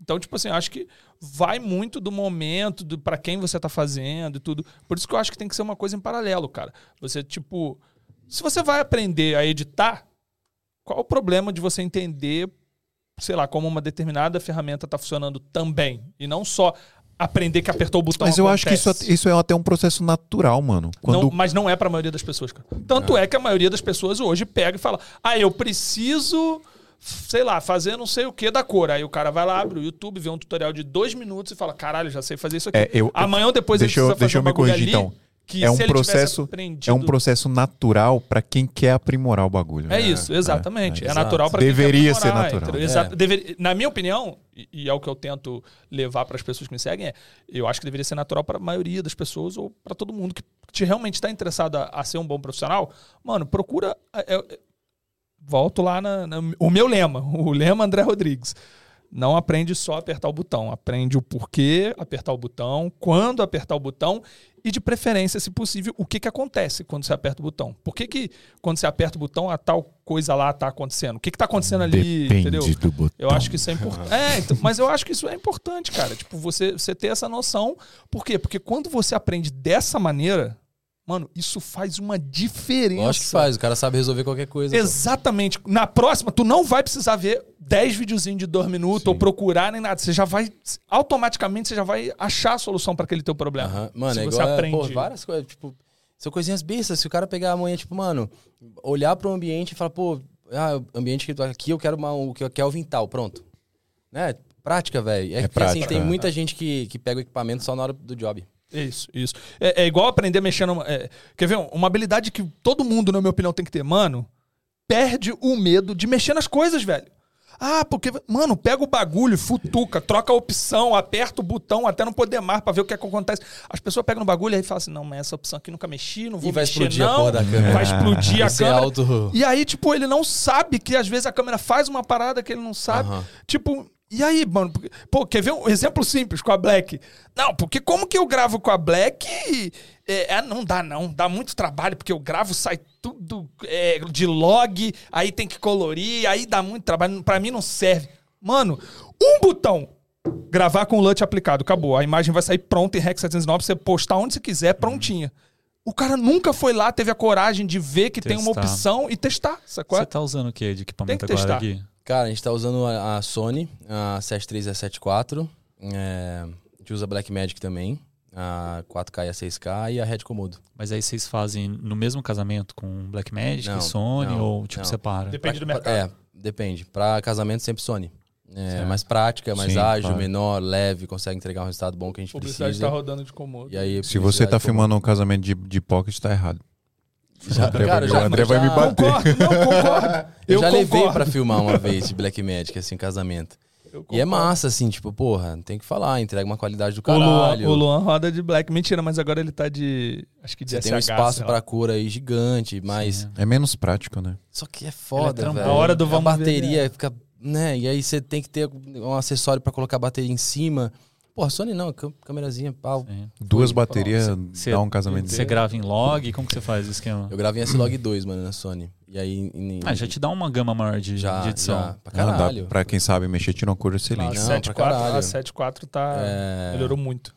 S2: Então, tipo assim, eu acho que vai muito do momento, do para quem você tá fazendo e tudo. Por isso que eu acho que tem que ser uma coisa em paralelo, cara. Você, tipo, se você vai aprender a editar, qual o problema de você entender, sei lá, como uma determinada ferramenta tá funcionando também? E não só aprender que apertou o botão.
S1: Mas eu acho que isso,
S2: acontece.
S1: isso é até um processo natural, mano. Quando
S2: Não, mas não é pra maioria das pessoas, cara. Tanto é. que a maioria das pessoas hoje pega e fala: ah, eu preciso, sei lá, fazer não sei o que da cor. Aí o cara vai lá, abre o YouTube, vê um tutorial de dois minutos e fala: caralho, já sei fazer isso aqui.
S1: É, eu-
S2: Amanhã ou depois
S1: deixa eu-
S2: ele precisa
S1: deixa
S2: fazer
S1: eu
S2: um
S1: me corrigir,
S2: ali
S1: então.
S2: Que
S1: é um processo
S2: aprendido-
S1: é um processo natural pra quem quer aprimorar o bagulho.
S2: É isso, exatamente. É,
S3: exato.
S2: natural para
S1: Deveria ser natural.
S3: É.
S2: Exato. Dever- Na minha opinião, e- e é o que eu tento levar para as pessoas que me seguem, é eu acho que deveria ser natural para a maioria das pessoas ou para todo mundo que te realmente está interessado a, a ser um bom profissional. Mano, procura. é- é- volto lá na, na- o meu lema, (laughs) o lema André Rodrigues. não aprende só a apertar o botão. Aprende o porquê apertar o botão, quando apertar o botão e, de preferência, se possível, o que, que acontece quando você aperta o botão. Por que, que quando você aperta o botão, a tal coisa lá está acontecendo? O que está acontecendo ali? entendeu?
S1: do botão.
S2: Eu acho que isso é importante. (laughs) É, então, mas eu acho que isso é importante, cara. Tipo, você, você ter essa noção. Por quê? Porque quando você aprende dessa maneira, mano, isso faz uma diferença.
S3: Eu acho que faz, o cara sabe resolver qualquer coisa. pô.
S2: Exatamente. Na próxima, tu não vai precisar ver 10 videozinhos de 2 minutos ou procurar nem nada. Você já vai, automaticamente, você já vai achar a solução para aquele teu problema.
S3: Mano,
S2: Se
S3: é
S2: você
S3: igual,
S2: aprende.
S3: pô, várias coisas, tipo, são coisinhas bestas. Se o cara pegar amanhã, tipo, mano, olhar pro ambiente e falar, pô, ah, o ambiente que aqui, eu quero uma, o que eu quero o Vintal, pronto. Né? Prática, velho. É,
S1: É
S3: porque, assim,
S1: prática,
S3: tem
S1: é.
S3: muita gente que, que pega o equipamento só na hora do job.
S2: Isso, isso. É, é igual aprender a mexer numa. é, quer ver? Uma habilidade que todo mundo, na minha opinião, tem que ter, mano. Perde o medo de mexer nas coisas, velho. Ah, porque, mano, pega o bagulho, futuca, troca a opção, aperta o botão até não poder mais pra ver o que, é que acontece. As pessoas pegam no bagulho e aí falam assim: não, mas essa opção aqui nunca mexi, não vou
S3: E vai
S2: mexer,
S3: explodir a
S2: não.
S3: porra da câmera.
S2: Vai explodir a
S3: é
S2: câmera.
S3: alto-
S2: E aí, tipo, ele não sabe que às vezes a câmera faz uma parada que ele não sabe.
S3: Aham.
S2: Tipo, e aí, mano? Porque- Pô, quer ver um exemplo simples com a Black? Não, porque como que eu gravo com a Black? É, é, não dá, não. Dá muito trabalho, porque eu gravo, sai tudo é, de log, aí tem que colorir, aí dá muito trabalho. Pra mim não serve. Mano, um botão. Gravar com o LUT aplicado, acabou. A imagem vai sair pronta em Rec 709 pra você postar onde você quiser, prontinha. O cara nunca foi lá, teve a coragem de ver que tem uma
S4: Testar.
S2: opção e testar, sacou?
S4: Você tá usando o que de equipamento
S2: Tem que
S4: agora,
S2: testar.
S4: Gui?
S3: Cara, a gente tá usando a, a Sony, a 73 e a 74. É, a gente usa Blackmagic também, a 4K e a 6K e a Red Komodo.
S4: Mas aí vocês fazem no mesmo casamento com Blackmagic,
S3: Não,
S4: Sony
S3: não,
S4: ou tipo
S3: não.
S4: separa?
S2: Depende do
S3: Pra-
S2: mercado.
S3: É, depende. Pra casamento, sempre Sony. É, mais prática, mais
S1: Sim,
S3: ágil,
S1: claro.
S3: menor, leve, consegue entregar um resultado bom que a gente
S2: Publicidade
S3: precisa.
S2: tá rodando de cômodo.
S3: E aí,
S1: Se você tá
S3: publicidade
S1: filmando um casamento de, de pocket, tá errado.
S3: Já,
S1: André
S3: cara,
S1: vai-
S3: já,
S1: o André vai
S3: já-
S1: me bater.
S2: Concordo, não, concordo. (laughs)
S3: Eu,
S2: Eu
S3: já levei
S2: concordo.
S3: pra filmar uma vez de Blackmagic, assim, casamento. E é massa, assim, tipo, porra, tem que falar, entrega uma qualidade do
S2: O Luan,
S3: caralho.
S2: o Luan roda de black. Mentira, mas agora ele tá de. Acho que de
S3: Você
S2: SH.
S3: tem um espaço pra cura aí gigante, mas.
S1: É menos prático, né?
S3: Só que é foda,
S4: trampo.
S3: velho.
S2: A hora do
S3: a
S2: vamos ver,
S3: bateria fica. Né? E aí você tem que ter um acessório pra colocar a bateria em cima. Porra, Sony não, câmerazinha, pau.
S4: Sim.
S1: Duas baterias dá um casamento.
S4: Você grava em log? Como que você faz o esquema?
S3: Eu gravei em S-Log 2, mano, na Sony. E aí. em-
S4: Ah, já te dá uma gama maior de,
S3: já,
S4: de edição.
S3: já, pra
S1: dá,
S3: caralho.
S1: pra quem sabe mexer, tira uma cor excelente.
S3: Não,
S2: 7.4
S3: pra caralho.
S2: a 7.4 tá.
S3: É.
S2: Melhorou muito.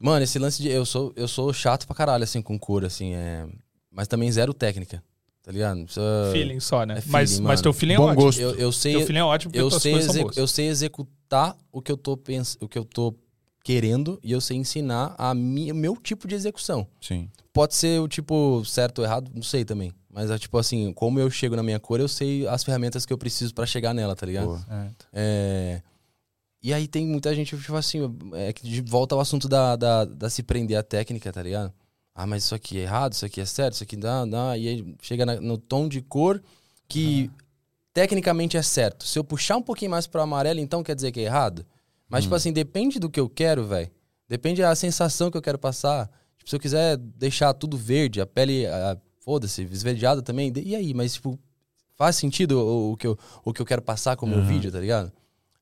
S3: Mano, esse lance de. Eu sou, eu sou chato pra caralho, assim, com cor, assim, é. Mas também zero técnica. Tá ligado? Isso
S2: Feeling só, né?
S3: é feeling,
S2: mas, mas teu feeling é
S1: Bom
S2: ótimo.
S1: gosto.
S3: Eu, eu sei.
S2: Teu feeling é ótimo porque
S3: eu
S2: tuas
S3: sei,
S2: coisas são
S3: execu-
S2: boas.
S3: eu sei executar o que eu tô pens o que eu tô querendo e eu sei ensinar a mi- o meu tipo de execução.
S1: Sim.
S3: Pode ser o tipo certo ou errado, não sei também. Mas é tipo assim, como eu chego na minha cor, eu sei as ferramentas que eu preciso pra chegar nela, tá ligado?
S4: Certo.
S3: É, E aí tem muita gente, tipo assim, é que de volta ao assunto da, da, da se prender à técnica, tá ligado? Ah, mas isso aqui é errado, isso aqui é certo, isso aqui dá, dá. E aí chega na- no tom de cor que tecnicamente é certo. Se eu puxar um pouquinho mais pro amarelo, então quer dizer que é errado? Mas, tipo assim, depende do que eu quero, velho. Depende da sensação que eu quero passar. Tipo, se eu quiser deixar tudo verde, a pele, foda-se, esverdeada também, e aí? Mas, tipo, faz sentido o, o que, eu, o que eu quero passar com o meu vídeo, tá ligado?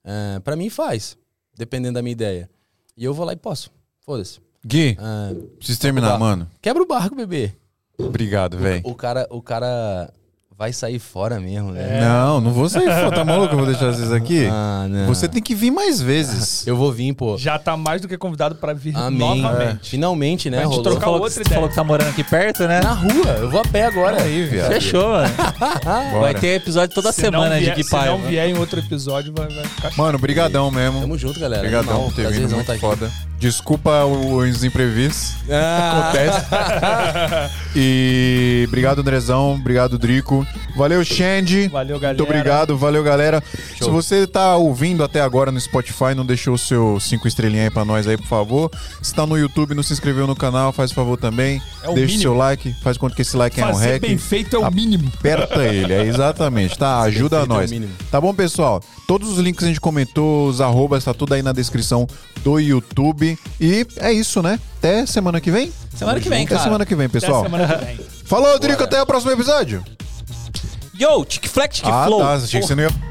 S3: É, pra mim faz, dependendo da minha ideia. E eu vou lá e posso. Foda-se.
S1: Gui,
S3: É,
S1: preciso terminar, mano.
S3: quebra o barco, bebê.
S1: Obrigado, velho.
S3: O cara, o cara vai sair fora mesmo, né?
S1: Não, não vou sair fora. Tá maluco? Eu vou deixar vocês aqui?
S3: Ah, não.
S1: Você tem que vir mais vezes. (laughs)
S3: Eu vou vir, pô.
S2: Já tá mais do que convidado pra vir
S3: Amém.
S2: novamente.
S3: Finalmente, né?
S2: Pra gente trocar
S4: Você falou,
S2: outra
S4: que,
S2: ideia.
S4: falou que tá morando aqui perto, né?
S3: Na rua, eu vou a pé agora.
S1: Aí, viado.
S4: Fechou, mano. (laughs)
S1: Bora.
S4: Vai ter episódio toda
S2: Se
S4: semana
S2: vier,
S4: de
S2: Se
S4: Guipai.
S2: não vier em outro episódio, vai, vai ficar
S1: Mano, brigadão mesmo.
S3: Tamo junto, galera.
S1: Obrigadão por ter vindo, muito
S3: tá aqui.
S1: Desculpa os imprevistos.
S3: Ah.
S1: Acontece. e obrigado, Andrezão. Obrigado, Drico. Valeu, Xande.
S2: Valeu, galera.
S1: Muito obrigado, valeu, galera. Se você tá ouvindo até agora no Spotify, não deixou o seu cinco estrelinhas aí pra nós aí, por favor. Se tá no YouTube, não se inscreveu no canal, faz favor também.
S2: É o
S1: Deixa
S2: mínimo.
S1: seu like, faz conta que esse like é um
S2: Fazer
S1: rec.
S2: bem feito é o mínimo.
S1: Aperta ele, é exatamente, tá? Ajuda
S3: é o
S1: nós.
S3: mínimo.
S1: Tá bom, pessoal? Todos os links que a gente comentou, os arrobas, tá tudo aí na descrição do YouTube. E é isso, né? Até semana que vem?
S4: Semana que vem,
S1: Até
S4: cara.
S1: semana que vem, pessoal.
S2: Até semana que vem.
S1: Falou, Drico, até o próximo episódio.
S4: Yo, tic flex, tic
S1: ah,
S4: flow.
S1: tá. Achei que você não ia.